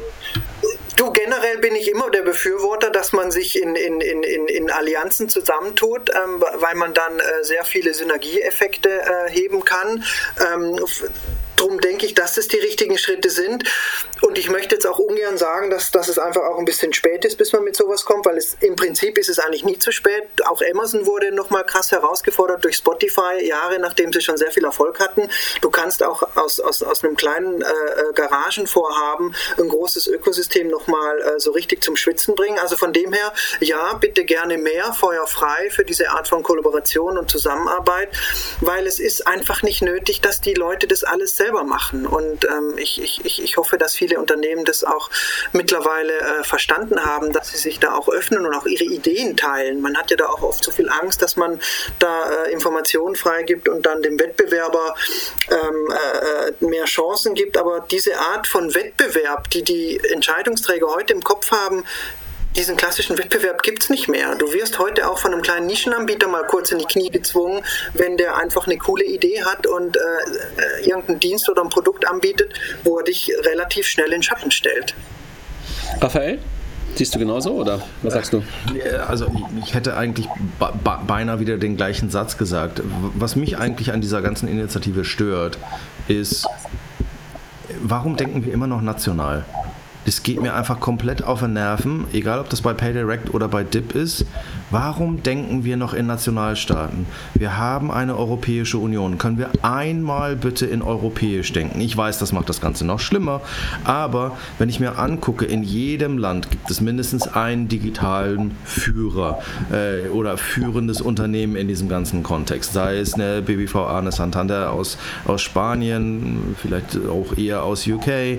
Du, generell bin ich immer der Befürworter, dass man sich in, in, in, in Allianzen zusammentut, ähm, weil man dann äh, sehr viele Synergieeffekte äh, heben kann. Ähm, Darum denke ich, dass es die richtigen Schritte sind. Und ich möchte jetzt auch ungern sagen, dass, dass es einfach auch ein bisschen spät ist, bis man mit sowas kommt, weil es im Prinzip ist es eigentlich nie zu spät. Auch Amazon wurde nochmal krass herausgefordert durch Spotify, Jahre nachdem sie schon sehr viel Erfolg hatten. Du kannst auch aus, aus, aus einem kleinen äh, äh Garagenvorhaben ein großes Ökosystem nochmal äh, so richtig zum Schwitzen bringen. Also von dem her, ja, bitte gerne mehr, Feuer frei für diese Art von Kollaboration und Zusammenarbeit, weil es ist einfach nicht nötig, dass die Leute das alles selbst selber machen. Und ähm, ich, ich, ich hoffe, dass viele Unternehmen das auch mittlerweile äh, verstanden haben, dass sie sich da auch öffnen und auch ihre Ideen teilen. Man hat ja da auch oft so viel Angst, dass man da äh, Informationen freigibt und dann dem Wettbewerber ähm, äh, mehr Chancen gibt. Aber diese Art von Wettbewerb, die die Entscheidungsträger heute im Kopf haben, diesen klassischen Wettbewerb gibt es nicht mehr. Du wirst heute auch von einem kleinen Nischenanbieter mal kurz in die Knie gezwungen, wenn der einfach eine coole Idee hat und äh, äh, irgendeinen Dienst oder ein Produkt anbietet, wo er dich relativ schnell in Schatten stellt. Raphael? Siehst du genauso oder was sagst du? Also ich hätte eigentlich beinahe wieder den gleichen Satz gesagt. Was mich eigentlich an dieser ganzen Initiative stört, ist, warum denken wir immer noch national? Das geht mir einfach komplett auf den Nerven, egal ob das bei PayDirect oder bei DIP ist. Warum denken wir noch in Nationalstaaten? Wir haben eine Europäische Union. Können wir einmal bitte in europäisch denken? Ich weiß, das macht das Ganze noch schlimmer, aber wenn ich mir angucke, in jedem Land gibt es mindestens einen digitalen Führer äh, oder führendes Unternehmen in diesem ganzen Kontext. Sei es eine BBVA, eine Santander aus, aus Spanien, vielleicht auch eher aus UK, äh,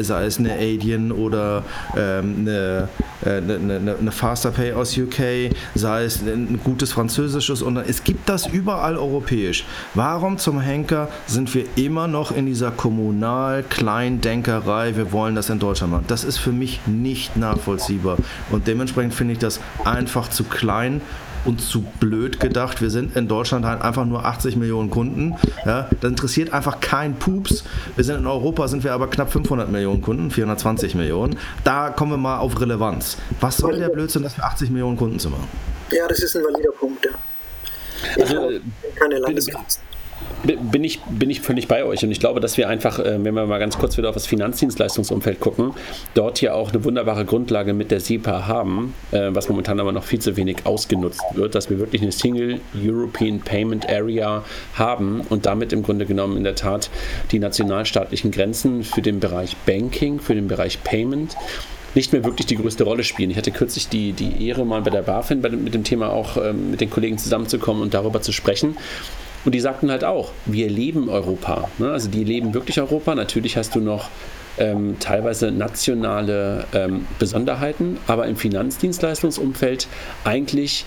sei es eine Adyen oder ähm, eine, äh, eine, eine, eine Fasterpay aus UK sei es ein gutes französisches Unternehmen. Es gibt das überall europäisch. Warum zum Henker sind wir immer noch in dieser Kommunal-Kleindenkerei, wir wollen das in Deutschland machen? Das ist für mich nicht nachvollziehbar. Und dementsprechend finde ich das einfach zu klein und zu blöd gedacht. Wir sind in Deutschland halt einfach nur 80 Millionen Kunden. Ja, das interessiert einfach kein Pups. Wir sind in Europa, sind wir aber knapp 500 Millionen Kunden, 420 Millionen. Da kommen wir mal auf Relevanz. Was soll der Blödsinn, das für 80 Millionen Kunden zu machen? Ja, das ist ein valider Punkt. Ja. Also, keine Landesgrenzen bin ich, bin ich völlig bei euch und ich glaube, dass wir einfach, äh, wenn wir mal ganz kurz wieder auf das Finanzdienstleistungsumfeld gucken, dort hier auch eine wunderbare Grundlage mit der SEPA haben, äh, was momentan aber noch viel zu wenig ausgenutzt wird, dass wir wirklich eine Single European Payment Area haben und damit im Grunde genommen in der Tat die nationalstaatlichen Grenzen für den Bereich Banking, für den Bereich Payment nicht mehr wirklich die größte Rolle spielen. Ich hatte kürzlich die, die Ehre, mal bei der BaFin bei, mit dem Thema auch ähm, mit den Kollegen zusammenzukommen und darüber zu sprechen. Und die sagten halt auch, wir leben Europa. Ne? Also die leben wirklich Europa. Natürlich hast du noch ähm, teilweise nationale ähm, Besonderheiten, aber im Finanzdienstleistungsumfeld eigentlich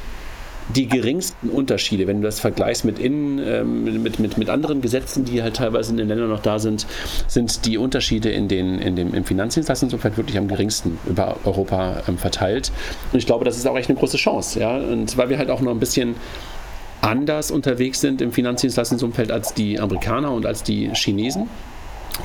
die geringsten Unterschiede, wenn du das vergleichst mit, in, ähm, mit, mit, mit anderen Gesetzen, die halt teilweise in den Ländern noch da sind, sind die Unterschiede in den, in dem, im Finanzdienstleistungsumfeld wirklich am geringsten über Europa ähm, verteilt. Und ich glaube, das ist auch echt eine große Chance. Ja? Und weil wir halt auch noch ein bisschen anders unterwegs sind im Finanzdienstleistungsumfeld als die Amerikaner und als die Chinesen.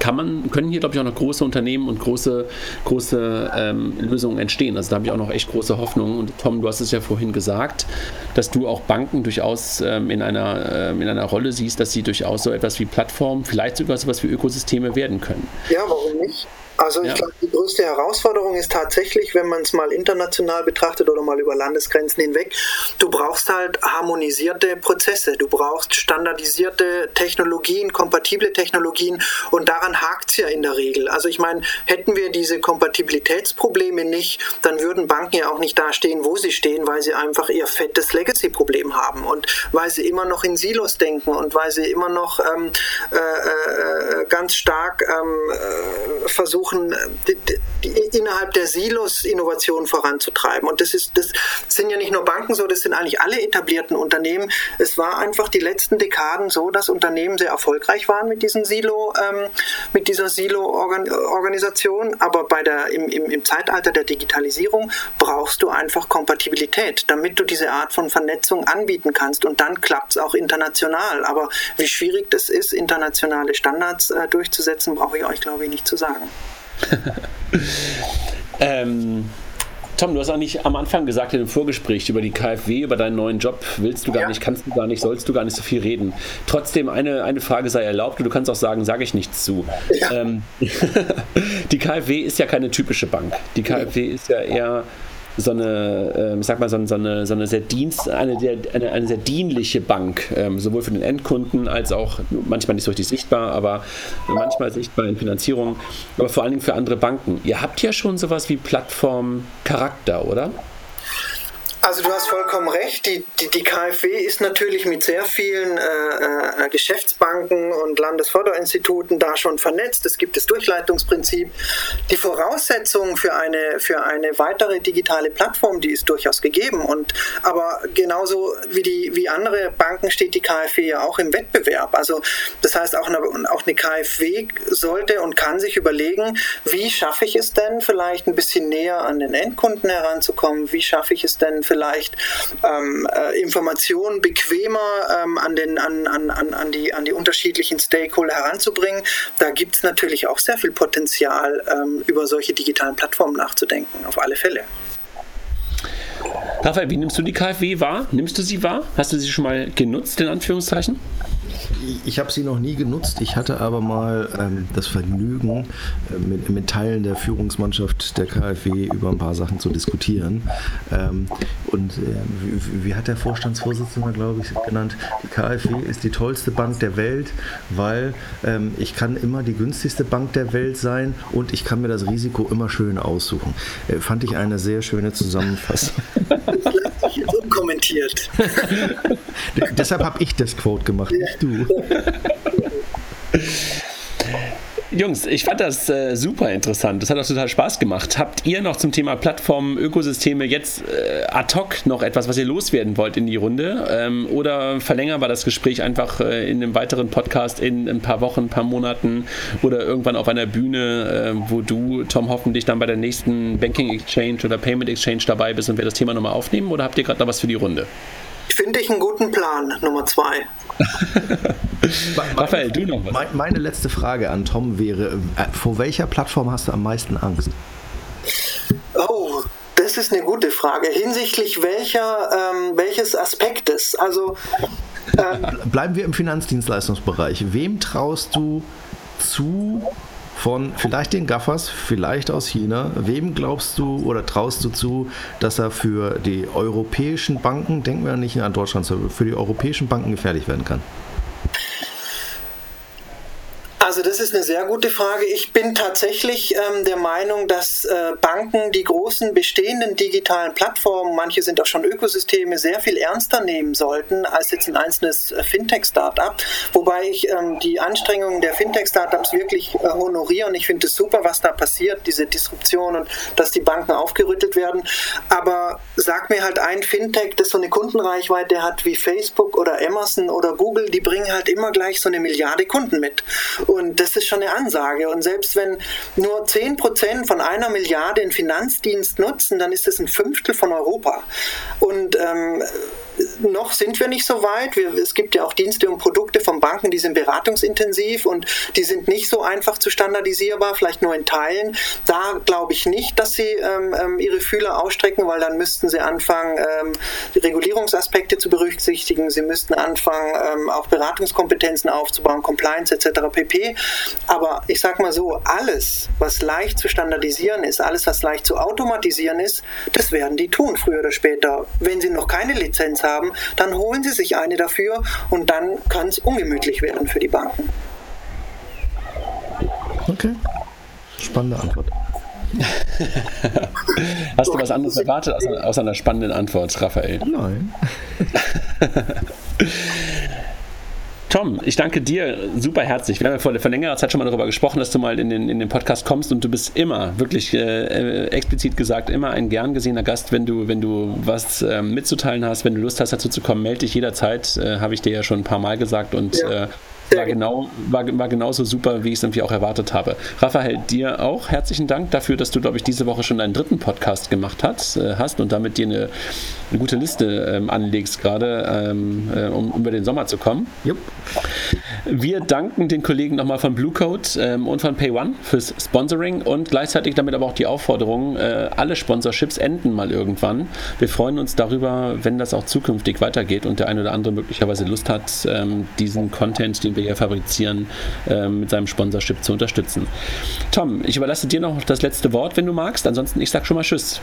Kann man, können hier, glaube ich, auch noch große Unternehmen und große, große ähm, Lösungen entstehen. Also da habe ich auch noch echt große Hoffnung. Und Tom, du hast es ja vorhin gesagt, dass du auch Banken durchaus ähm, in, einer, ähm, in einer Rolle siehst, dass sie durchaus so etwas wie Plattformen, vielleicht sogar so etwas wie Ökosysteme werden können. Ja, warum nicht? Also ich ja. glaube, die größte Herausforderung ist tatsächlich, wenn man es mal international betrachtet oder mal über Landesgrenzen hinweg, du brauchst halt harmonisierte Prozesse, du brauchst standardisierte Technologien, kompatible Technologien und daran hakt es ja in der Regel. Also ich meine, hätten wir diese Kompatibilitätsprobleme nicht, dann würden Banken ja auch nicht da stehen, wo sie stehen, weil sie einfach ihr fettes Legacy-Problem haben und weil sie immer noch in Silos denken und weil sie immer noch ähm, äh, äh, ganz stark ähm, äh, versuchen, versuchen, die, die, innerhalb der Silos Innovation voranzutreiben. Und das ist, das sind ja nicht nur Banken so, das sind eigentlich alle etablierten Unternehmen. Es war einfach die letzten Dekaden so, dass Unternehmen sehr erfolgreich waren mit diesen Silo, ähm, mit dieser Silo-Organisation. Aber bei der, im, im, im Zeitalter der Digitalisierung brauchst du einfach Kompatibilität, damit du diese Art von Vernetzung anbieten kannst. Und dann klappt es auch international. Aber wie schwierig das ist, internationale Standards äh, durchzusetzen, brauche ich euch, glaube ich, nicht zu sagen. ähm, Tom, du hast auch nicht am Anfang gesagt in dem Vorgespräch über die KfW, über deinen neuen Job, willst du gar ja. nicht, kannst du gar nicht, sollst du gar nicht so viel reden. Trotzdem, eine, eine Frage sei erlaubt und du kannst auch sagen, sage ich nichts zu. Ja. Ähm, die KfW ist ja keine typische Bank. Die KfW ist ja eher so eine, äh, sag mal, so, so, eine, so eine sehr Dienst, eine, eine, eine sehr dienliche Bank, ähm, sowohl für den Endkunden als auch manchmal nicht so richtig sichtbar, aber manchmal sichtbar in Finanzierung, aber vor allen Dingen für andere Banken. Ihr habt ja schon sowas wie Plattformcharakter, oder? Also du hast vollkommen recht. Die, die, die KfW ist natürlich mit sehr vielen äh, äh, Geschäftsbanken und Landesförderinstituten da schon vernetzt. Es gibt das Durchleitungsprinzip. Die Voraussetzung für eine, für eine weitere digitale Plattform, die ist durchaus gegeben. Und, aber genauso wie, die, wie andere Banken steht die KfW ja auch im Wettbewerb. Also das heißt, auch eine, auch eine KfW sollte und kann sich überlegen, wie schaffe ich es denn vielleicht ein bisschen näher an den Endkunden heranzukommen? Wie schaffe ich es denn vielleicht vielleicht ähm, äh, Informationen bequemer ähm, an, den, an, an, an, die, an die unterschiedlichen Stakeholder heranzubringen. Da gibt es natürlich auch sehr viel Potenzial, ähm, über solche digitalen Plattformen nachzudenken, auf alle Fälle. Raphael, wie nimmst du die KfW wahr? Nimmst du sie wahr? Hast du sie schon mal genutzt, in Anführungszeichen? Ich habe sie noch nie genutzt. Ich hatte aber mal ähm, das Vergnügen, äh, mit, mit, Teilen der Führungsmannschaft der KfW über ein paar Sachen zu diskutieren. Ähm, und äh, wie, wie, hat der Vorstandsvorsitzende, glaube ich, genannt, die KfW ist die tollste Bank der Welt, weil ähm, ich kann immer die günstigste Bank der Welt sein und ich kann mir das Risiko immer schön aussuchen. Äh, fand ich eine sehr schöne Zusammenfassung. unkommentiert. Deshalb habe ich das Quote gemacht, nicht du. Jungs, ich fand das äh, super interessant. Das hat auch total Spaß gemacht. Habt ihr noch zum Thema Plattformen, Ökosysteme jetzt äh, ad hoc noch etwas, was ihr loswerden wollt in die Runde? Ähm, oder verlängern wir das Gespräch einfach äh, in einem weiteren Podcast in ein paar Wochen, ein paar Monaten oder irgendwann auf einer Bühne, äh, wo du, Tom, hoffentlich dann bei der nächsten Banking Exchange oder Payment Exchange dabei bist und wir das Thema nochmal aufnehmen? Oder habt ihr gerade noch was für die Runde? Finde ich einen guten Plan, Nummer zwei. Raphael, du noch was? Meine letzte Frage an Tom wäre: äh, Vor welcher Plattform hast du am meisten Angst? Oh, das ist eine gute Frage. Hinsichtlich welcher, ähm, welches Aspektes? Also. Äh, Bleiben wir im Finanzdienstleistungsbereich. Wem traust du zu, von vielleicht den Gaffers, vielleicht aus China. Wem glaubst du oder traust du zu, dass er für die europäischen Banken, denken wir nicht an Deutschland, für die europäischen Banken gefährlich werden kann? Also das ist eine sehr gute Frage. Ich bin tatsächlich ähm, der Meinung, dass äh, Banken die großen bestehenden digitalen Plattformen, manche sind auch schon Ökosysteme, sehr viel ernster nehmen sollten als jetzt ein einzelnes äh, Fintech-Startup. Wobei ich ähm, die Anstrengungen der Fintech-Startups wirklich äh, honoriere und ich finde es super, was da passiert, diese Disruption und dass die Banken aufgerüttelt werden. Aber sag mir halt ein Fintech, das so eine Kundenreichweite hat wie Facebook oder Amazon oder Google, die bringen halt immer gleich so eine Milliarde Kunden mit. Das ist schon eine Ansage. Und selbst wenn nur 10% von einer Milliarde den Finanzdienst nutzen, dann ist das ein Fünftel von Europa. Und ähm, noch sind wir nicht so weit. Wir, es gibt ja auch Dienste und Produkte von Banken, die sind beratungsintensiv und die sind nicht so einfach zu standardisierbar, vielleicht nur in Teilen. Da glaube ich nicht, dass sie ähm, ähm, ihre Fühler ausstrecken, weil dann müssten sie anfangen, ähm, die Regulierungsaspekte zu berücksichtigen. Sie müssten anfangen, ähm, auch Beratungskompetenzen aufzubauen, Compliance etc. pp. Aber ich sage mal so, alles, was leicht zu standardisieren ist, alles, was leicht zu automatisieren ist, das werden die tun, früher oder später. Wenn sie noch keine Lizenz haben, dann holen sie sich eine dafür und dann kann es ungemütlich werden für die Banken. Okay. Spannende Antwort. Hast du was anderes erwartet aus einer spannenden Antwort, Raphael? Nein. Tom, ich danke dir super herzlich. Wir haben ja vor, vor längerer Zeit schon mal darüber gesprochen, dass du mal in den, in den Podcast kommst und du bist immer, wirklich äh, äh explizit gesagt, immer ein gern gesehener Gast, wenn du, wenn du was äh, mitzuteilen hast, wenn du Lust hast dazu zu kommen, melde dich jederzeit, äh, habe ich dir ja schon ein paar Mal gesagt und ja. War, genau, war, war genauso super, wie ich es irgendwie auch erwartet habe. Raphael, dir auch herzlichen Dank dafür, dass du, glaube ich, diese Woche schon deinen dritten Podcast gemacht hast, äh, hast und damit dir eine, eine gute Liste ähm, anlegst, gerade ähm, äh, um, über den Sommer zu kommen. Jupp. Wir danken den Kollegen nochmal von Blue Code ähm, und von PayOne fürs Sponsoring und gleichzeitig damit aber auch die Aufforderung, äh, alle Sponsorships enden mal irgendwann. Wir freuen uns darüber, wenn das auch zukünftig weitergeht und der eine oder andere möglicherweise Lust hat, ähm, diesen Content, den hier fabrizieren, äh, mit seinem Sponsorship zu unterstützen. Tom, ich überlasse dir noch das letzte Wort, wenn du magst. Ansonsten, ich sag schon mal Tschüss.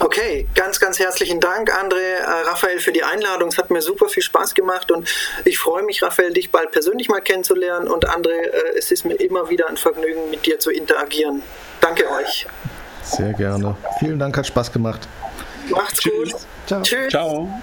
Okay, ganz, ganz herzlichen Dank, André, äh, Raphael, für die Einladung. Es hat mir super viel Spaß gemacht und ich freue mich, Raphael, dich bald persönlich mal kennenzulernen. Und André, äh, es ist mir immer wieder ein Vergnügen, mit dir zu interagieren. Danke euch. Sehr gerne. Vielen Dank, hat Spaß gemacht. Macht's Tschüss. gut. Ciao. Tschüss. Ciao.